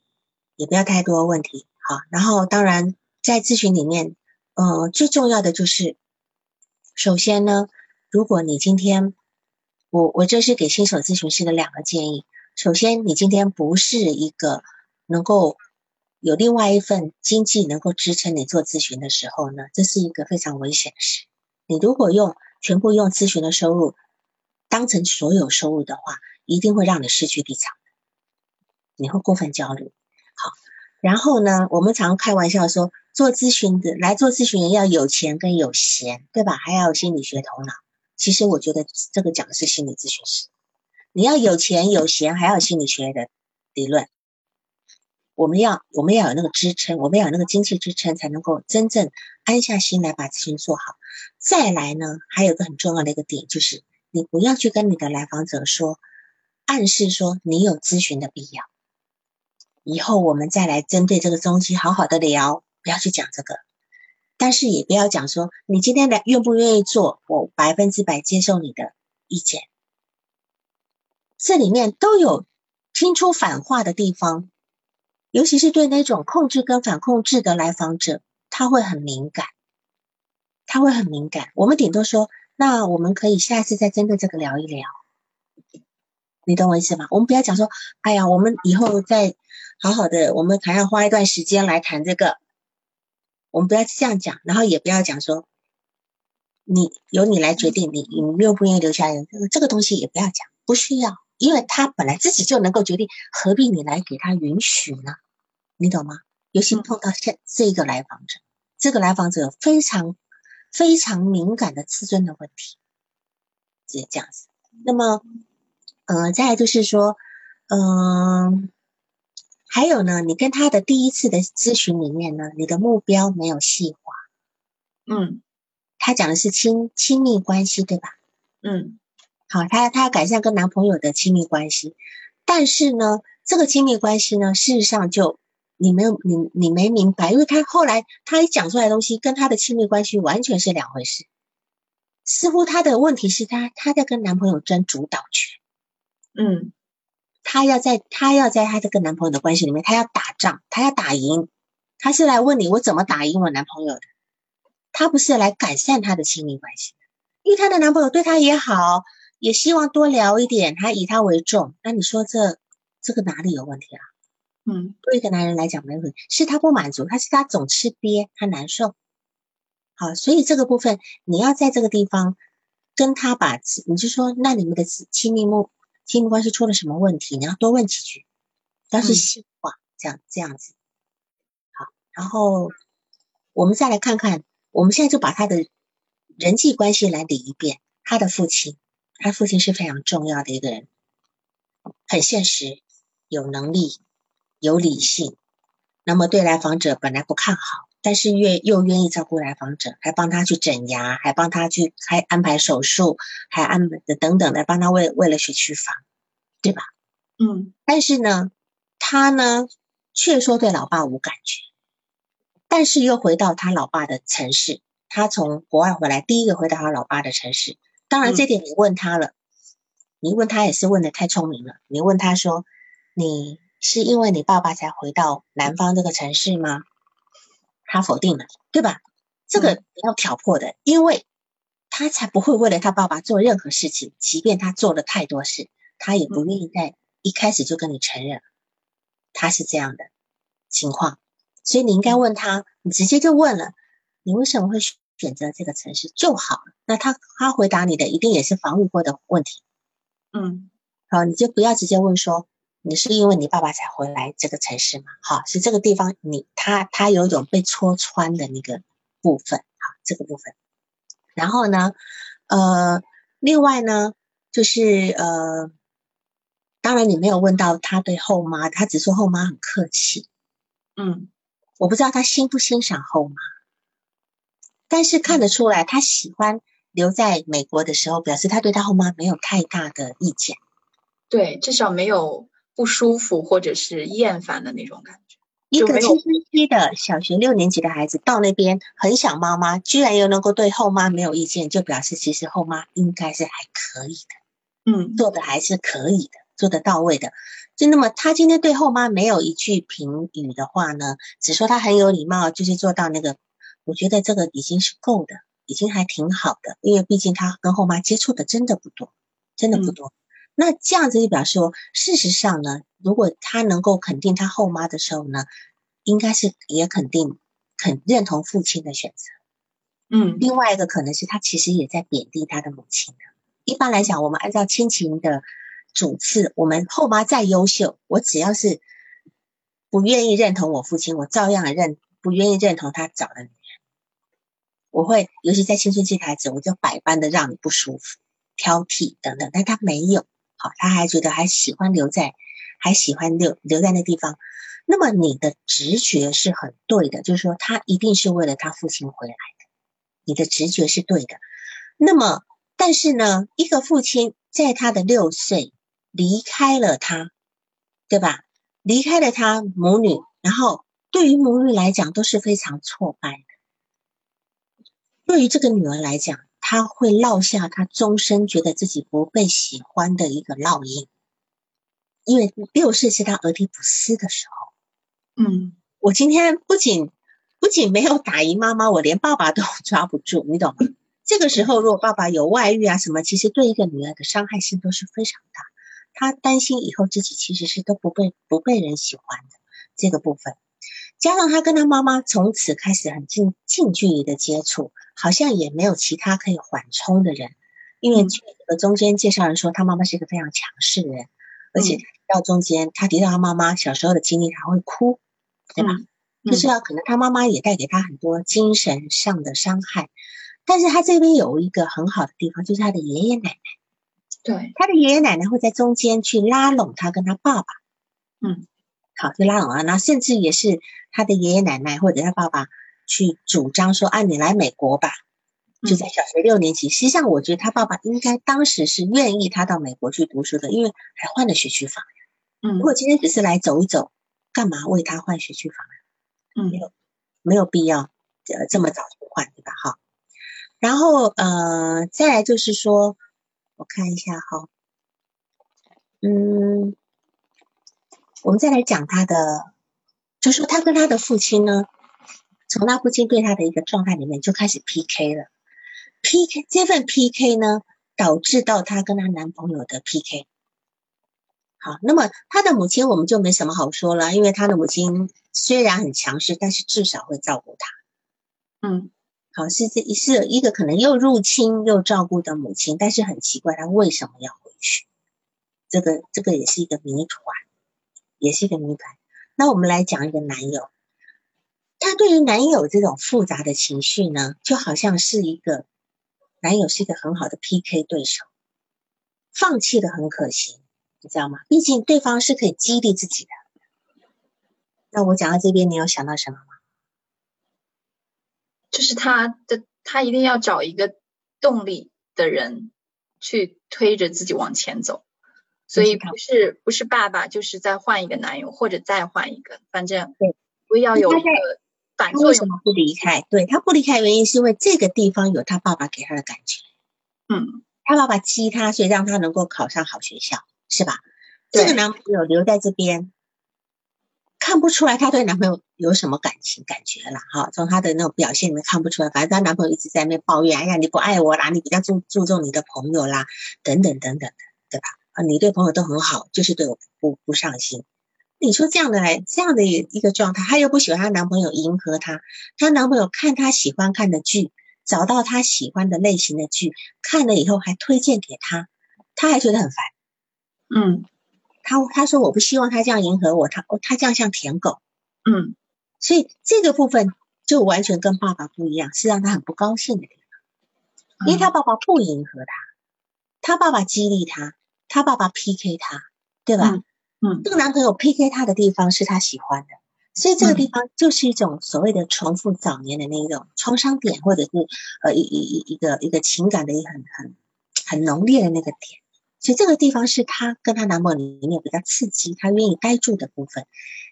Speaker 1: 也不要太多问题好。然后当然在咨询里面，呃，最重要的就是，首先呢，如果你今天，我我这是给新手咨询师的两个建议。首先，你今天不是一个能够。有另外一份经济能够支撑你做咨询的时候呢，这是一个非常危险的事。你如果用全部用咨询的收入当成所有收入的话，一定会让你失去立场，你会过分焦虑。好，然后呢，我们常开玩笑说，做咨询的来做咨询人要有钱跟有闲，对吧？还要有心理学头脑。其实我觉得这个讲的是心理咨询师，你要有钱有闲，还要心理学的理论。我们要，我们要有那个支撑，我们要有那个经济支撑，才能够真正安下心来把咨询做好。再来呢，还有个很重要的一个点，就是你不要去跟你的来访者说，暗示说你有咨询的必要。以后我们再来针对这个东西好好的聊，不要去讲这个。但是也不要讲说你今天来愿不愿意做，我百分之百接受你的意见。这里面都有听出反话的地方。尤其是对那种控制跟反控制的来访者，他会很敏感，他会很敏感。我们顶多说，那我们可以下次再针对这个聊一聊，你懂我意思吗？我们不要讲说，哎呀，我们以后再好好的，我们还要花一段时间来谈这个。我们不要这样讲，然后也不要讲说，你由你来决定，你你愿不愿意留下来？这个这个东西也不要讲，不需要。因为他本来自己就能够决定，何必你来给他允许呢？你懂吗？尤其碰到现这个来访者，这个来访者非常非常敏感的自尊的问题，是这样子。那么，呃，再来就是说，嗯，还有呢，你跟他的第一次的咨询里面呢，你的目标没有细化。
Speaker 2: 嗯，
Speaker 1: 他讲的是亲亲密关系，对吧？
Speaker 2: 嗯。
Speaker 1: 好，他他要改善跟男朋友的亲密关系，但是呢，这个亲密关系呢，事实上就你没有你你没明白，因为他后来他一讲出来的东西跟他的亲密关系完全是两回事，似乎她的问题是她她在跟男朋友争主导权，
Speaker 2: 嗯，
Speaker 1: 她要在她要在她这个男朋友的关系里面，她要打仗，她要打赢，她是来问你我怎么打赢我男朋友的，她不是来改善她的亲密关系，因为她的男朋友对她也好。也希望多聊一点，还以他为重。那你说这这个哪里有问题啊？
Speaker 2: 嗯，
Speaker 1: 对一个男人来讲没问题，是他不满足，他是他总吃瘪，他难受。好，所以这个部分你要在这个地方跟他把，你就说那你们的亲密目亲密关系出了什么问题？你要多问几句，要是细化，这样这样子。好，然后我们再来看看，我们现在就把他的人际关系来理一遍，他的父亲。他父亲是非常重要的一个人，很现实，有能力，有理性。那么对来访者本来不看好，但是愿又愿意照顾来访者，还帮他去整牙，还帮他去开安排手术，还安的等等的帮他为为了学区房，对吧？
Speaker 2: 嗯。
Speaker 1: 但是呢，他呢却说对老爸无感觉，但是又回到他老爸的城市，他从国外回来，第一个回到他老爸的城市。当然，这点你问他了，你问他也是问的太聪明了。你问他说：“你是因为你爸爸才回到南方这个城市吗？他否定了，对吧？这个不要挑破的，因为他才不会为了他爸爸做任何事情，即便他做了太多事，他也不愿意在一开始就跟你承认他是这样的情况。所以你应该问他，你直接就问了，你为什么会选择这个城市就好了。那他他回答你的一定也是防御过的问题。
Speaker 2: 嗯，
Speaker 1: 好，你就不要直接问说。你是因为你爸爸才回来这个城市吗？哈，是这个地方，你他他有一种被戳穿的那个部分，哈，这个部分。然后呢，呃，另外呢，就是呃，当然你没有问到他对后妈，他只说后妈很客气。
Speaker 2: 嗯，
Speaker 1: 我不知道他欣不欣赏后妈，但是看得出来，他喜欢留在美国的时候，表示他对他后妈没有太大的意见。
Speaker 2: 对，至少没有。不舒服或者是厌烦的那种感觉。
Speaker 1: 一个青春期的小学六年级的孩子到那边很想妈妈，居然又能够对后妈没有意见，就表示其实后妈应该是还可以
Speaker 2: 的，嗯，
Speaker 1: 做的还是可以的，做得到位的。就那么他今天对后妈没有一句评语的话呢，只说他很有礼貌，就是做到那个，我觉得这个已经是够的，已经还挺好的，因为毕竟他跟后妈接触的真的不多，真的不多。那这样子就表示说，事实上呢，如果他能够肯定他后妈的时候呢，应该是也肯定肯认同父亲的选择。
Speaker 2: 嗯，
Speaker 1: 另外一个可能是他其实也在贬低他的母亲的。一般来讲，我们按照亲情的主次，我们后妈再优秀，我只要是不愿意认同我父亲，我照样认不愿意认同他找的女人。我会，尤其在青春期孩子，我就百般的让你不舒服、挑剔等等，但他没有。好，他还觉得还喜欢留在，还喜欢留留在那地方。那么你的直觉是很对的，就是说他一定是为了他父亲回来的。你的直觉是对的。那么，但是呢，一个父亲在他的六岁离开了他，对吧？离开了他母女，然后对于母女来讲都是非常挫败的。对于这个女儿来讲。他会落下他终身觉得自己不被喜欢的一个烙印，因为六岁是他俄狄浦斯的时
Speaker 2: 候。嗯，
Speaker 1: 我今天不仅不仅没有打赢妈妈，我连爸爸都 [laughs] 抓不住，你懂吗？这个时候，如果爸爸有外遇啊什么，其实对一个女儿的伤害性都是非常大。他担心以后自己其实是都不被不被人喜欢的这个部分。加上他跟他妈妈从此开始很近近距离的接触，好像也没有其他可以缓冲的人。因为这个中间介绍人说，他妈妈是一个非常强势的人，而且到中间他提到他妈妈小时候的经历，他会哭，对吧？就是要可能他妈妈也带给他很多精神上的伤害。但是他这边有一个很好的地方，就是他的爷爷奶奶，
Speaker 2: 对
Speaker 1: 他的爷爷奶奶会在中间去拉拢他跟他爸爸，
Speaker 2: 嗯。
Speaker 1: 好，就拉拢啊，那甚至也是他的爷爷奶奶或者他爸爸去主张说：“啊，你来美国吧。”就在小学六年级。实际上，我觉得他爸爸应该当时是愿意他到美国去读书的，因为还换了学区房。
Speaker 2: 嗯，
Speaker 1: 如果今天只是来走一走，干嘛为他换学区房
Speaker 2: 嗯，
Speaker 1: 没有，没有必要呃这么早就换，对吧？哈。然后呃，再来就是说，我看一下哈，嗯。我们再来讲他的，就是说他跟他的父亲呢，从他父亲对他的一个状态里面就开始 PK 了。PK 这份 PK 呢，导致到她跟她男朋友的 PK。好，那么她的母亲我们就没什么好说了，因为她的母亲虽然很强势，但是至少会照顾
Speaker 2: 她。嗯，
Speaker 1: 好，是这是一个可能又入侵又照顾的母亲，但是很奇怪，她为什么要回去？这个这个也是一个谜团。也是一个谜团。那我们来讲一个男友，他对于男友这种复杂的情绪呢，就好像是一个男友是一个很好的 PK 对手，放弃的很可惜，你知道吗？毕竟对方是可以激励自己的。那我讲到这边，你有想到什么吗？
Speaker 2: 就是他的，他一定要找一个动力的人去推着自己往前走。所以不是不是爸爸，就是再换一个男友，或者再换一个，反正，不要有一个反。
Speaker 1: 为什么不离开？对他不离开原因是因为这个地方有他爸爸给他的感情。
Speaker 2: 嗯，
Speaker 1: 他爸爸激他，所以让他能够考上好学校，是吧？这个男朋友留在这边，看不出来她对男朋友有什么感情感觉了哈，从她的那种表现里面看不出来。反正她男朋友一直在那边抱怨，哎呀，你不爱我啦，你比较注注重你的朋友啦，等等等等的，对吧？啊，你对朋友都很好，就是对我不不上心。你说这样的来这样的一个状态，她又不喜欢她男朋友迎合她，她男朋友看她喜欢看的剧，找到她喜欢的类型的剧，看了以后还推荐给她，她还觉得很烦。
Speaker 2: 嗯。
Speaker 1: 她她说我不希望他这样迎合我，他他这样像舔狗，
Speaker 2: 嗯，
Speaker 1: 所以这个部分就完全跟爸爸不一样，是让他很不高兴的地方，因为他爸爸不迎合他，他爸爸激励他，他爸爸 PK 他，对吧？
Speaker 2: 嗯，
Speaker 1: 这个男朋友 PK 他的地方是他喜欢的，所以这个地方就是一种所谓的重复早年的那一种创伤点，或者是呃一一一一个一个情感的一很很很浓烈的那个点。所以这个地方是她跟她男朋友里面比较刺激，她愿意待住的部分。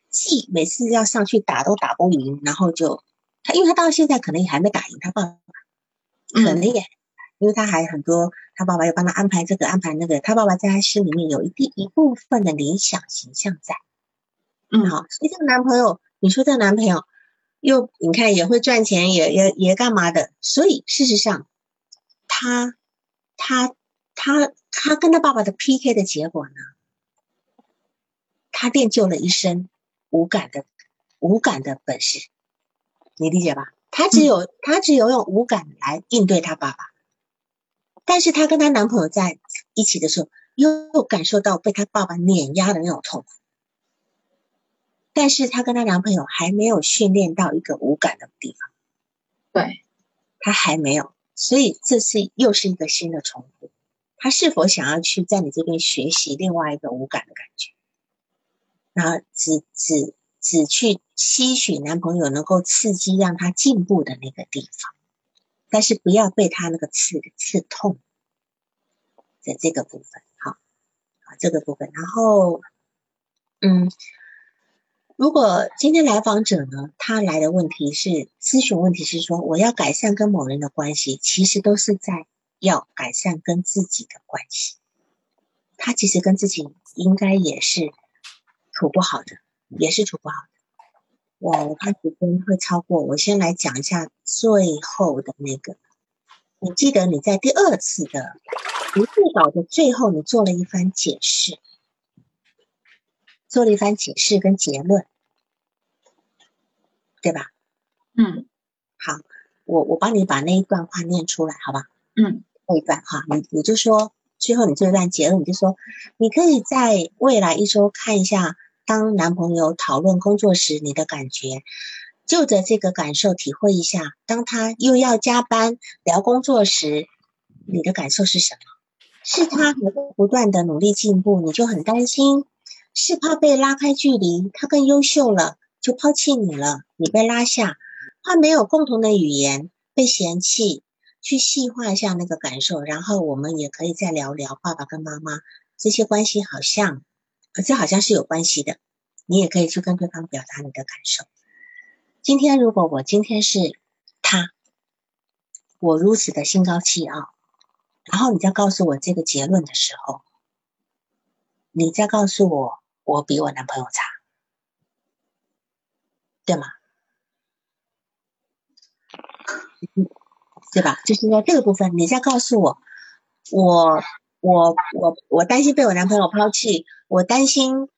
Speaker 1: 既每次要上去打都打不赢，然后就她，因为她到现在可能也还没打赢她爸爸，可能也，因为他还很多，他爸爸又帮他安排这个安排那个，他爸爸在他心里面有一定一部分的理想形象在。
Speaker 2: 嗯，
Speaker 1: 好，所以这个男朋友，你说这个男朋友又你看也会赚钱，也也也干嘛的？所以事实上，他他。他他跟他爸爸的 PK 的结果呢？他练就了一身无感的无感的本事，你理解吧？他只有他只有用无感来应对他爸爸，但是她跟她男朋友在一起的时候，又感受到被她爸爸碾压的那种痛苦。但是她跟她男朋友还没有训练到一个无感的地方，
Speaker 2: 对，
Speaker 1: 她还没有，所以这是又是一个新的重复。她是否想要去在你这边学习另外一个无感的感觉，然后只只只去吸取男朋友能够刺激让她进步的那个地方，但是不要被他那个刺刺痛的这个部分，好，好这个部分。然后，嗯，如果今天来访者呢，他来的问题是咨询问题是说，我要改善跟某人的关系，其实都是在。要改善跟自己的关系，他其实跟自己应该也是处不好的，也是处不好的。我我怕时间会超过，我先来讲一下最后的那个。你记得你在第二次的读书稿的最后，你做了一番解释，做了一番解释跟结论，对吧？
Speaker 2: 嗯，
Speaker 1: 好，我我帮你把那一段话念出来，好吧？
Speaker 2: 嗯。
Speaker 1: 那一段哈，你你就说最后你这段结论，你就说你可以在未来一周看一下，当男朋友讨论工作时你的感觉，就着这个感受体会一下，当他又要加班聊工作时，你的感受是什么？是他还不断的努力进步，你就很担心；是怕被拉开距离，他更优秀了就抛弃你了，你被拉下；怕没有共同的语言，被嫌弃。去细化一下那个感受，然后我们也可以再聊聊爸爸跟妈妈这些关系，好像，这好像是有关系的。你也可以去跟对方表达你的感受。今天如果我今天是他，我如此的心高气傲，然后你再告诉我这个结论的时候，你再告诉我我比我男朋友差，对吗？[laughs] 对吧？就是在这个部分，你再告诉我，我我我我担心被我男朋友抛弃，我担心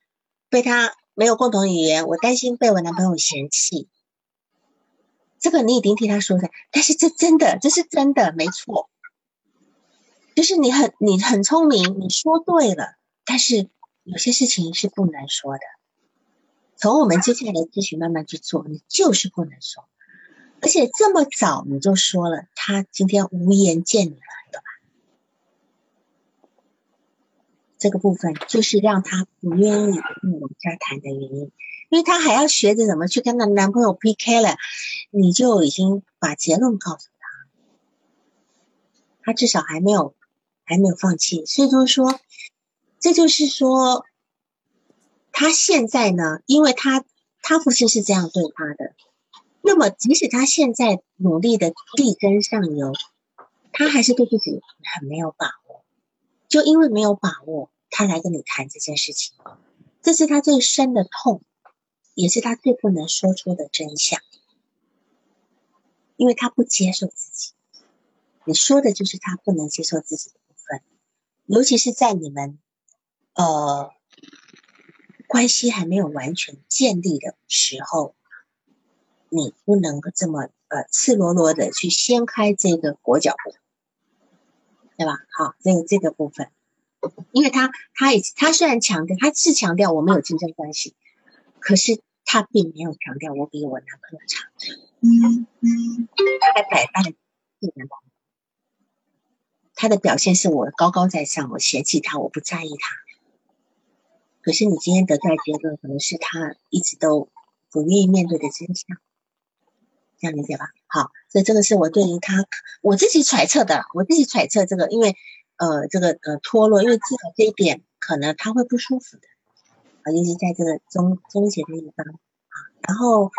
Speaker 1: 被他没有共同语言，我担心被我男朋友嫌弃。这个你已经替他说的，但是这真的，这是真的，没错。就是你很你很聪明，你说对了，但是有些事情是不能说的。从我们接下来咨询慢慢去做，你就是不能说。而且这么早你就说了，他今天无颜见你了，对吧？这个部分就是让他不愿意跟往下谈的原因，因为他还要学着怎么去跟他男朋友 PK 了，你就已经把结论告诉他，他至少还没有还没有放弃，所以就是说，这就是说，他现在呢，因为他他父亲是这样对他的。那么，即使他现在努力的力争上游，他还是对自己很没有把握。就因为没有把握，他来跟你谈这件事情，这是他最深的痛。也是他最不能说出的真相，因为他不接受自己。你说的就是他不能接受自己的部分，尤其是在你们呃关系还没有完全建立的时候，你不能够这么呃赤裸裸的去掀开这个裹脚布，对吧？好，这个这个部分，因为他他也他虽然强调他是强调我们有竞争关系。可是他并没有强调我比我男朋友差，嗯嗯，他的摆扮不男朋友，他的表现是我高高在上，我嫌弃他，我不在意他。可是你今天得出来结论，可能是他一直都不愿意面对的真相，这样理解吧？好，所以这个是我对于他我自己揣测的，我自己揣测这个，因为呃这个呃脱落，因为至少这一点可能他会不舒服的。啊，尤其在这个中中结的地方啊，然后，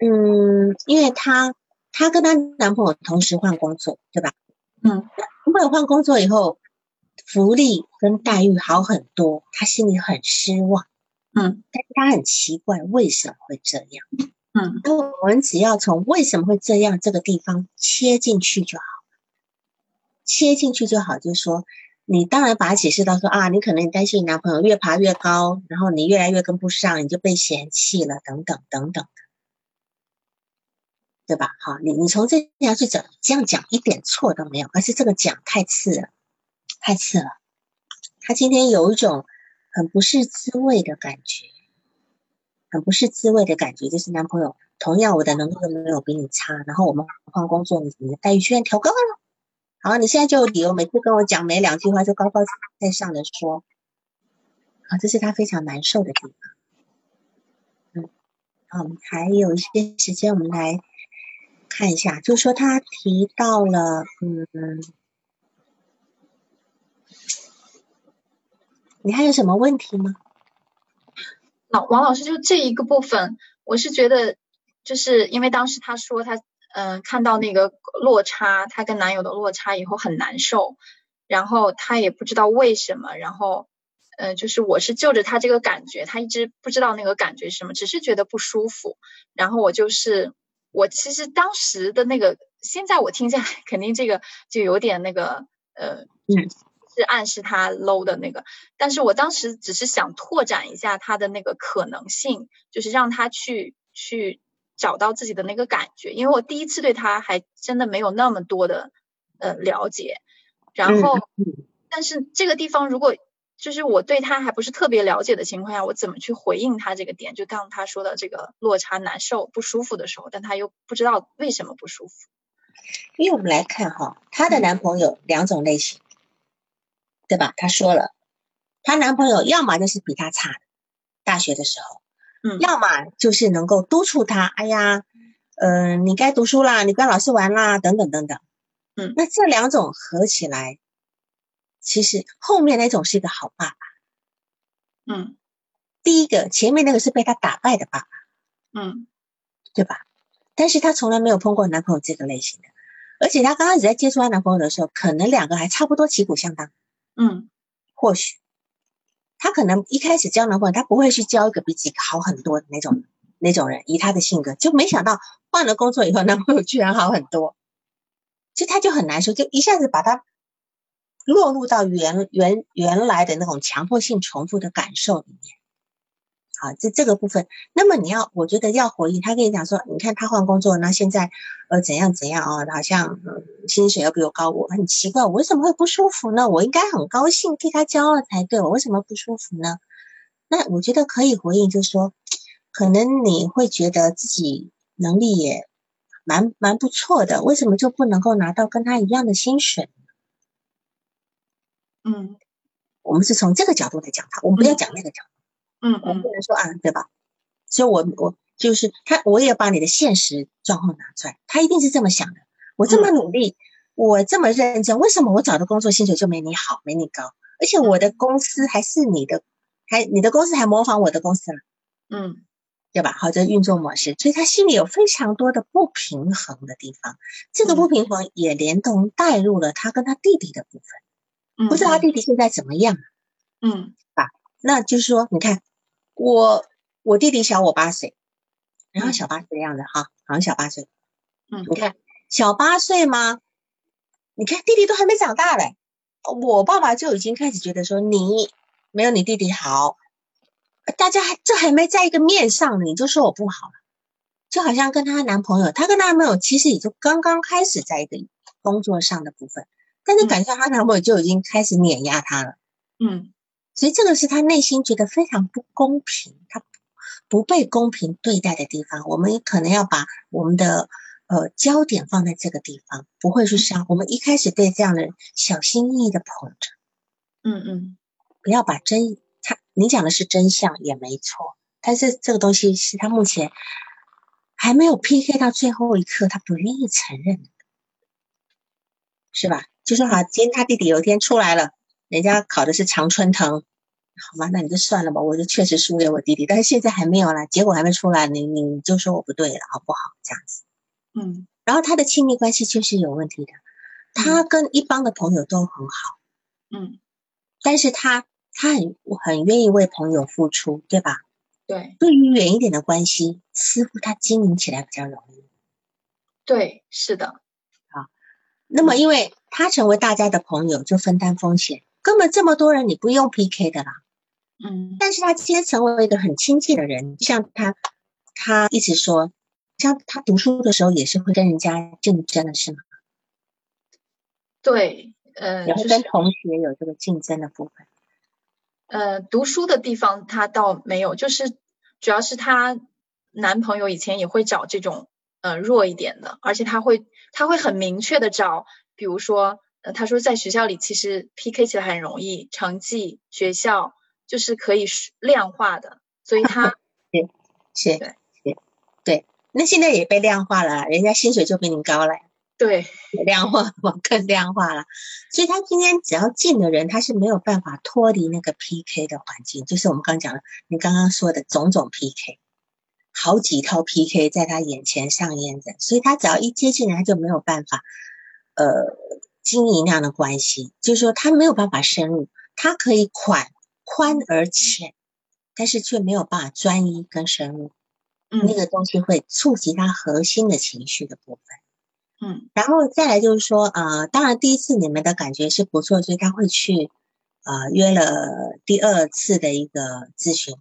Speaker 1: 嗯，因为她她跟她男朋友同时换工作，对吧？嗯，男朋友换工作以后，福利跟待遇好很多，她心里很失望。嗯，但是她很奇怪为什么会这样。嗯，那我们只要从为什么会这样这个地方切进去就好，切进去就好，就是说。你当然把它解释到说啊，你可能担心你男朋友越爬越高，然后你越来越跟不上，你就被嫌弃了，等等等等的，对吧？好，你你从这样去讲，这样讲一点错都没有，而是这个讲太次了，太次了。他今天有一种很不是滋味的感觉，很不是滋味的感觉，就是男朋友同样我的能力都没有比你差，然后我们换工作，你你的待遇居然调高了。好，你现在就有理由，每次跟我讲没两句话就高高在上的说，啊，这是他非常难受的地方。嗯，好，我们还有一些时间，我们来看一下，就说他提到了，嗯，你还有什么问题吗？
Speaker 2: 老王老师，就这一个部分，我是觉得，就是因为当时他说他。嗯，看到那个落差，她跟男友的落差以后很难受，然后她也不知道为什么，然后，呃，就是我是就着她这个感觉，她一直不知道那个感觉是什么，只是觉得不舒服，然后我就是我其实当时的那个，现在我听下来，肯定这个就有点那个，呃，嗯是暗示他 low 的那个，但是我当时只是想拓展一下他的那个可能性，就是让他去去。找到自己的那个感觉，因为我第一次对他还真的没有那么多的呃了解，然后，但是这个地方如果就是我对他还不是特别了解的情况下，我怎么去回应他这个点？就当他说的这个落差难受不舒服的时候，但他又不知道为什么不舒服。
Speaker 1: 因为我们来看哈，她的男朋友两种类型，对吧？她说了，她男朋友要么就是比她差的，大学的时候。嗯，要么就是能够督促她，哎呀，嗯，你该读书啦，你不要老是玩啦，等等等等。嗯，那这两种合起来，其实后面那种是一个好爸爸。嗯，第一个前面那个是被他打败的爸爸。嗯，对吧？但是她从来没有碰过男朋友这个类型的，而且她刚开始在接触她男朋友的时候，可能两个还差不多旗鼓相当。嗯，或许。他可能一开始交男朋友，他不会去交一个比自己好很多的那种那种人，以他的性格，就没想到换了工作以后，男朋友居然好很多，就他就很难受，就一下子把他落入到原原原来的那种强迫性重复的感受里面。好，这这个部分，那么你要，我觉得要回应他跟你讲说，你看他换工作，那现在呃怎样怎样啊，好像薪水要比我高，我很奇怪，我为什么会不舒服呢？我应该很高兴替他骄傲才对，我为什么不舒服呢？那我觉得可以回应，就是说，可能你会觉得自己能力也蛮蛮不错的，为什么就不能够拿到跟他一样的薪水？嗯，我们是从这个角度来讲他，我们不要讲那个角度。嗯，我不能说啊，对吧？所以，我我就是他，我也把你的现实状况拿出来。他一定是这么想的：我这么努力，我这么认真，为什么我找的工作薪水就没你好，没你高？而且我的公司还是你的，还你的公司还模仿我的公司了，嗯，对吧？好，这运作模式，所以他心里有非常多的不平衡的地方。这个不平衡也连同带入了他跟他弟弟的部分。不知道他弟弟现在怎么样？嗯，吧？那就是说，你看。我我弟弟小我八岁，然后小八岁的样子哈，好像小八岁。
Speaker 2: 嗯，
Speaker 1: 你看小八岁吗？你看弟弟都还没长大嘞，我爸爸就已经开始觉得说你没有你弟弟好，大家还这还没在一个面上呢，你就说我不好了，就好像跟她男朋友，她跟她男朋友其实也就刚刚开始在一个工作上的部分，但是感觉她男朋友就已经开始碾压她了。
Speaker 2: 嗯
Speaker 1: 所以这个是他内心觉得非常不公平，他不被公平对待的地方。我们可能要把我们的呃焦点放在这个地方，不会去伤。我们一开始对这样的人小心翼翼的捧着，
Speaker 2: 嗯嗯
Speaker 1: 不要把真他你讲的是真相也没错，但是这个东西是他目前还没有 PK 到最后一刻，他不愿意承认的，是吧？就说好，今天他弟弟有一天出来了。人家考的是常春藤，好吗？那你就算了吧，我就确实输给我弟弟，但是现在还没有啦，结果还没出来，你你就说我不对了，好不好？这样子，
Speaker 2: 嗯
Speaker 1: 然后他的亲密关系确实有问题的，他跟一帮的朋友都很好，
Speaker 2: 嗯，
Speaker 1: 但是他他很很愿意为朋友付出，对吧？
Speaker 2: 对
Speaker 1: 对于远一点的关系，似乎他经营起来比较容易。
Speaker 2: 对，是的，
Speaker 1: 那么，因为他成为大家的朋友，就分担风险，根本这么多人你不用 PK 的啦。
Speaker 2: 嗯
Speaker 1: 但是他今天成为一个很亲近的人，像他，他一直说，像他读书的时候也是会跟人家竞争的，是吗？
Speaker 2: 对，呃，
Speaker 1: 也会
Speaker 2: 就
Speaker 1: 跟同学有这个竞争的部分。
Speaker 2: 呃，读书的地方他倒没有，就是主要是她男朋友以前也会找这种呃弱一点的，而且他会他会很明确的找，比如说呃他说在学校里其实 PK 起来很容易，成绩学校就是可以是量化的，所以他 [laughs]
Speaker 1: 是
Speaker 2: 对
Speaker 1: 是，对。那现在也被量化了，人家薪水就比你高了，
Speaker 2: 对
Speaker 1: 量化了，更量化了。所以他今天只要进的人，他是没有办法脱离那个 PK 的环境，就是我们刚讲的，你刚刚说的种种 PK。好几套 PK 在他眼前上演着，所以他只要一接近来，他就没有办法，呃，经营那样的关系。就是说，他没有办法深入，他可以宽宽而浅，但是却没有办法专一跟深入。那
Speaker 2: 嗯
Speaker 1: 个东西会触及他核心的情绪的部分。
Speaker 2: 嗯
Speaker 1: 然后再来就是说，呃，当然第一次你们的感觉是不错，所以他会去呃约了第二次的一个咨询，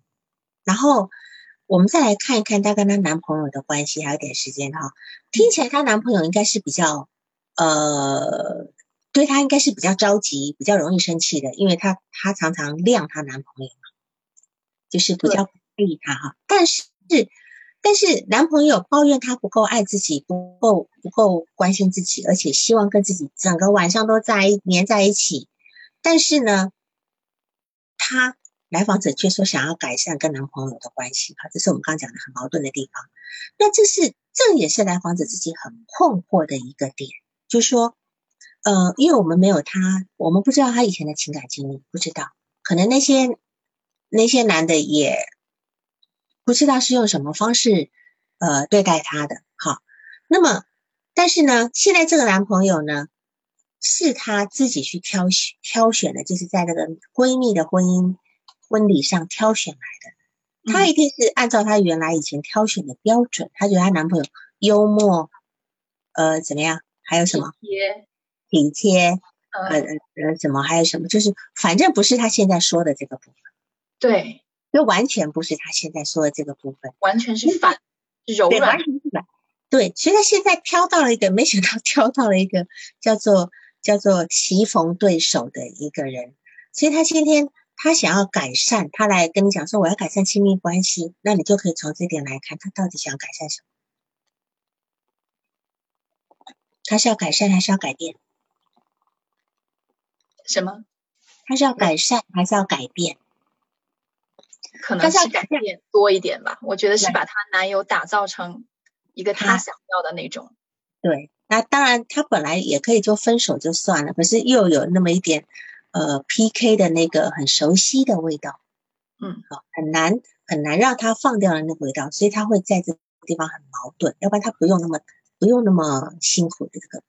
Speaker 1: 然后。我们再来看一看她跟她男朋友的关系，还有点时间哈。听起来她男朋友应该是比较，呃，对她应该是比较着急，比较容易生气的，因为她她常常晾她男朋友嘛，就是比较不在意她哈。但是但是男朋友抱怨她不够爱自己，不够不够关心自己，而且希望跟自己整个晚上都在一黏在一起，但是呢，她。来访者却说想要改善跟男朋友的关系，哈，这是我们刚刚讲的很矛盾的地方。那这是这也是来访者自己很困惑的一个点，就是说，呃，因为我们没有他，我们不知道他以前的情感经历，不知道，可能那些那些男的也不知道是用什么方式呃对待他的，好，那么但是呢，现在这个男朋友呢，是他自己去挑选挑选的，就是在那个闺蜜的婚姻。婚礼上挑选来的，她一定是按照她原来以前挑选的标准。她觉得她男朋友幽默，呃，怎么样？还有什么？
Speaker 2: 体贴，
Speaker 1: 体贴，
Speaker 2: 呃
Speaker 1: 呃呃，什么？还有什么？就是反正不是他现在说的这个部分，
Speaker 2: 对，
Speaker 1: 就完全不是他现在说的这个部分，
Speaker 2: 完全是反柔
Speaker 1: 对，
Speaker 2: 软
Speaker 1: 完，全是反。对，所以他现在挑到了一个，没想到挑到了一个叫做叫做棋逢对手的一个人，所以他今天。他想要改善，他来跟你讲说我要改善亲密关系，那你就可以从这点来看，他到底想要改善什么？他是要改善还是要改变？
Speaker 2: 什么？
Speaker 1: 他是要改善还是要改变？
Speaker 2: 可能是改变多一点吧。我觉得是把她男友打造成一个她想要的那种。
Speaker 1: 对，那当然，他本来也可以就分手就算了，可是又有那么一点。呃，PK 的那个很熟悉的味道，
Speaker 2: 嗯，
Speaker 1: 好，很难很难让他放掉了那个味道，所以他会在这个地方很矛盾，要不然他不用那么不用那么辛苦的这个。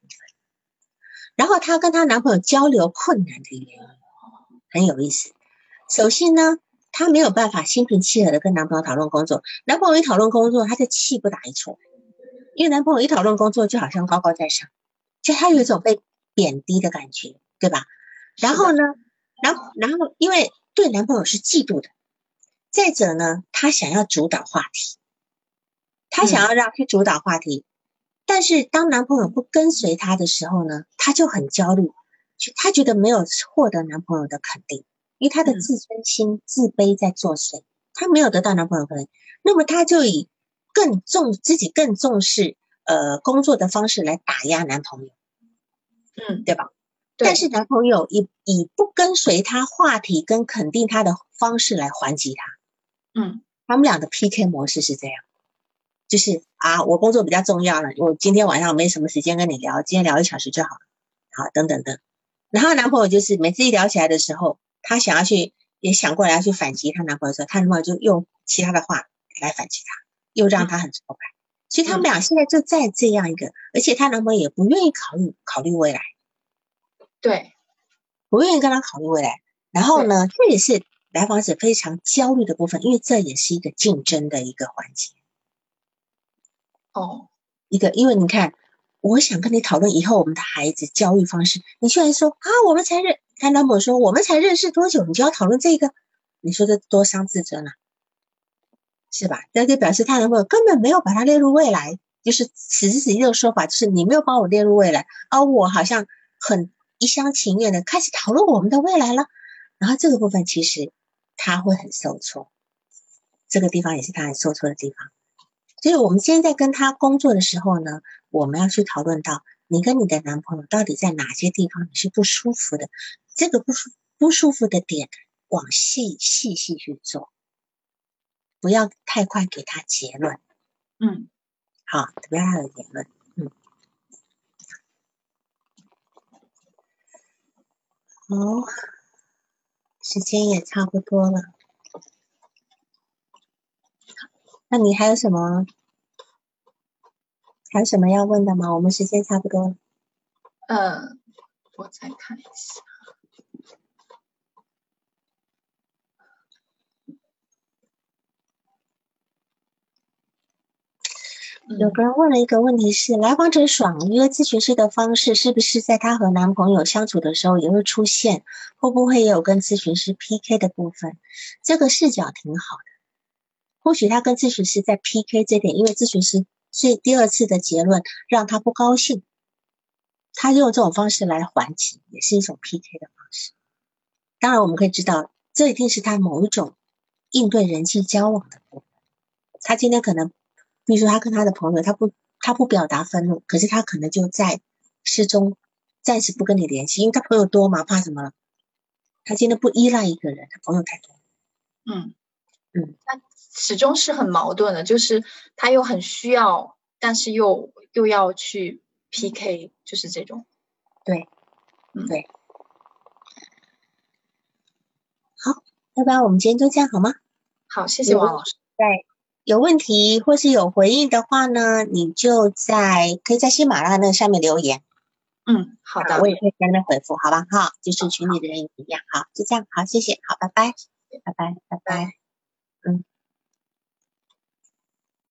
Speaker 1: 然后她跟她男朋友交流困难的原因很有意思。首先呢，她没有办法心平气和的跟男朋友讨论工作。男朋友一讨论工作，她就气不打一处来，因为男朋友一讨论工作，就好像高高在上，就她有一种被贬低的感觉，对吧？然后呢，然后然后因为对男朋友是嫉妒的，再者呢，她想要主导话题，她想要让去主导话题，但是当男朋友不跟随她的时候呢，她就很焦虑。她觉得没有获得男朋友的肯定，因为她的自尊心、自卑在作祟，她没有得到男朋友肯定，那么她就以更重自己更重视呃工作的方式来打压男朋友，
Speaker 2: 嗯，
Speaker 1: 对吧？但是男朋友以以不跟随她话题跟肯定她的方式来还击
Speaker 2: 她，嗯，
Speaker 1: 他们俩的 PK 模式是这样，就是啊，我工作比较重要了，我今天晚上没什么时间跟你聊，今天聊一小时就好了，好，等等等。然后男朋友就是每次一聊起来的时候，她想要去也想过来要去反击她男朋友的时候，她男朋友就用其他的话来反击她，又让她很挫败。所以他们俩现在就在这样一个，而且她男朋友也不愿意考虑考虑未来，
Speaker 2: 对，
Speaker 1: 不愿意跟她考虑未来。然后呢，这也是来访者非常焦虑的部分，因为这也是一个竞争的一个环节。
Speaker 2: 哦，
Speaker 1: 一个，因为你看。我想跟你讨论以后我们的孩子教育方式，你居然说啊，我们才认，他男朋友说我们才认识多久，你就要讨论这个，你说这多伤自尊啊，是吧？那就表示他男朋友根本没有把他列入未来，就是此时此地的说法，就是你没有把我列入未来，而我好像很一厢情愿的开始讨论我们的未来了，然后这个部分其实他会很受挫，这个地方也是他很受挫的地方。所以，我们今天在跟他工作的时候呢，我们要去讨论到你跟你的男朋友到底在哪些地方你是不舒服的，这个不舒不舒服的点，往细细细去做，不要太快给他结论。
Speaker 2: 嗯，
Speaker 1: 好，不要他有结论。嗯，好，时间也差不多了。那你还有什么？还有什么要问的吗？我们时间差不多了。
Speaker 2: 嗯，我再看一下。
Speaker 1: 有个人问了一个问题是：来访者爽约咨询师的方式，是不是在她和男朋友相处的时候也会出现？会不会也有跟咨询师 PK 的部分？这个视角挺好的。或许他跟咨询师在 PK 这点，因为咨询师所以第二次的结论让他不高兴，他用这种方式来还击，也是一种 PK 的方式。当然，我们可以知道，这一定是他某一种应对人际交往的部分。他今天可能，比如说他跟他的朋友，他不他不表达愤怒，可是他可能就在失踪，暂时不跟你联系，因为他朋友多嘛，怕什么了？他今天不依赖一个人，他朋友太多。
Speaker 2: 嗯
Speaker 1: 嗯，
Speaker 2: 那。始终是很矛盾的，就是他又很需要，但是又又要去 PK，就是这种。
Speaker 1: 对，嗯，对。好，要不然我们今天就这样好吗？
Speaker 2: 好，谢谢王老师。
Speaker 1: 对，有问题或是有回应的话呢，你就在可以在喜马拉雅那上面留言。
Speaker 2: 嗯，好的，
Speaker 1: 我也会跟着回复，好吧？哈，就是群里的人也一样。好，就这样，好，谢谢，好，拜拜，拜拜，拜拜，嗯。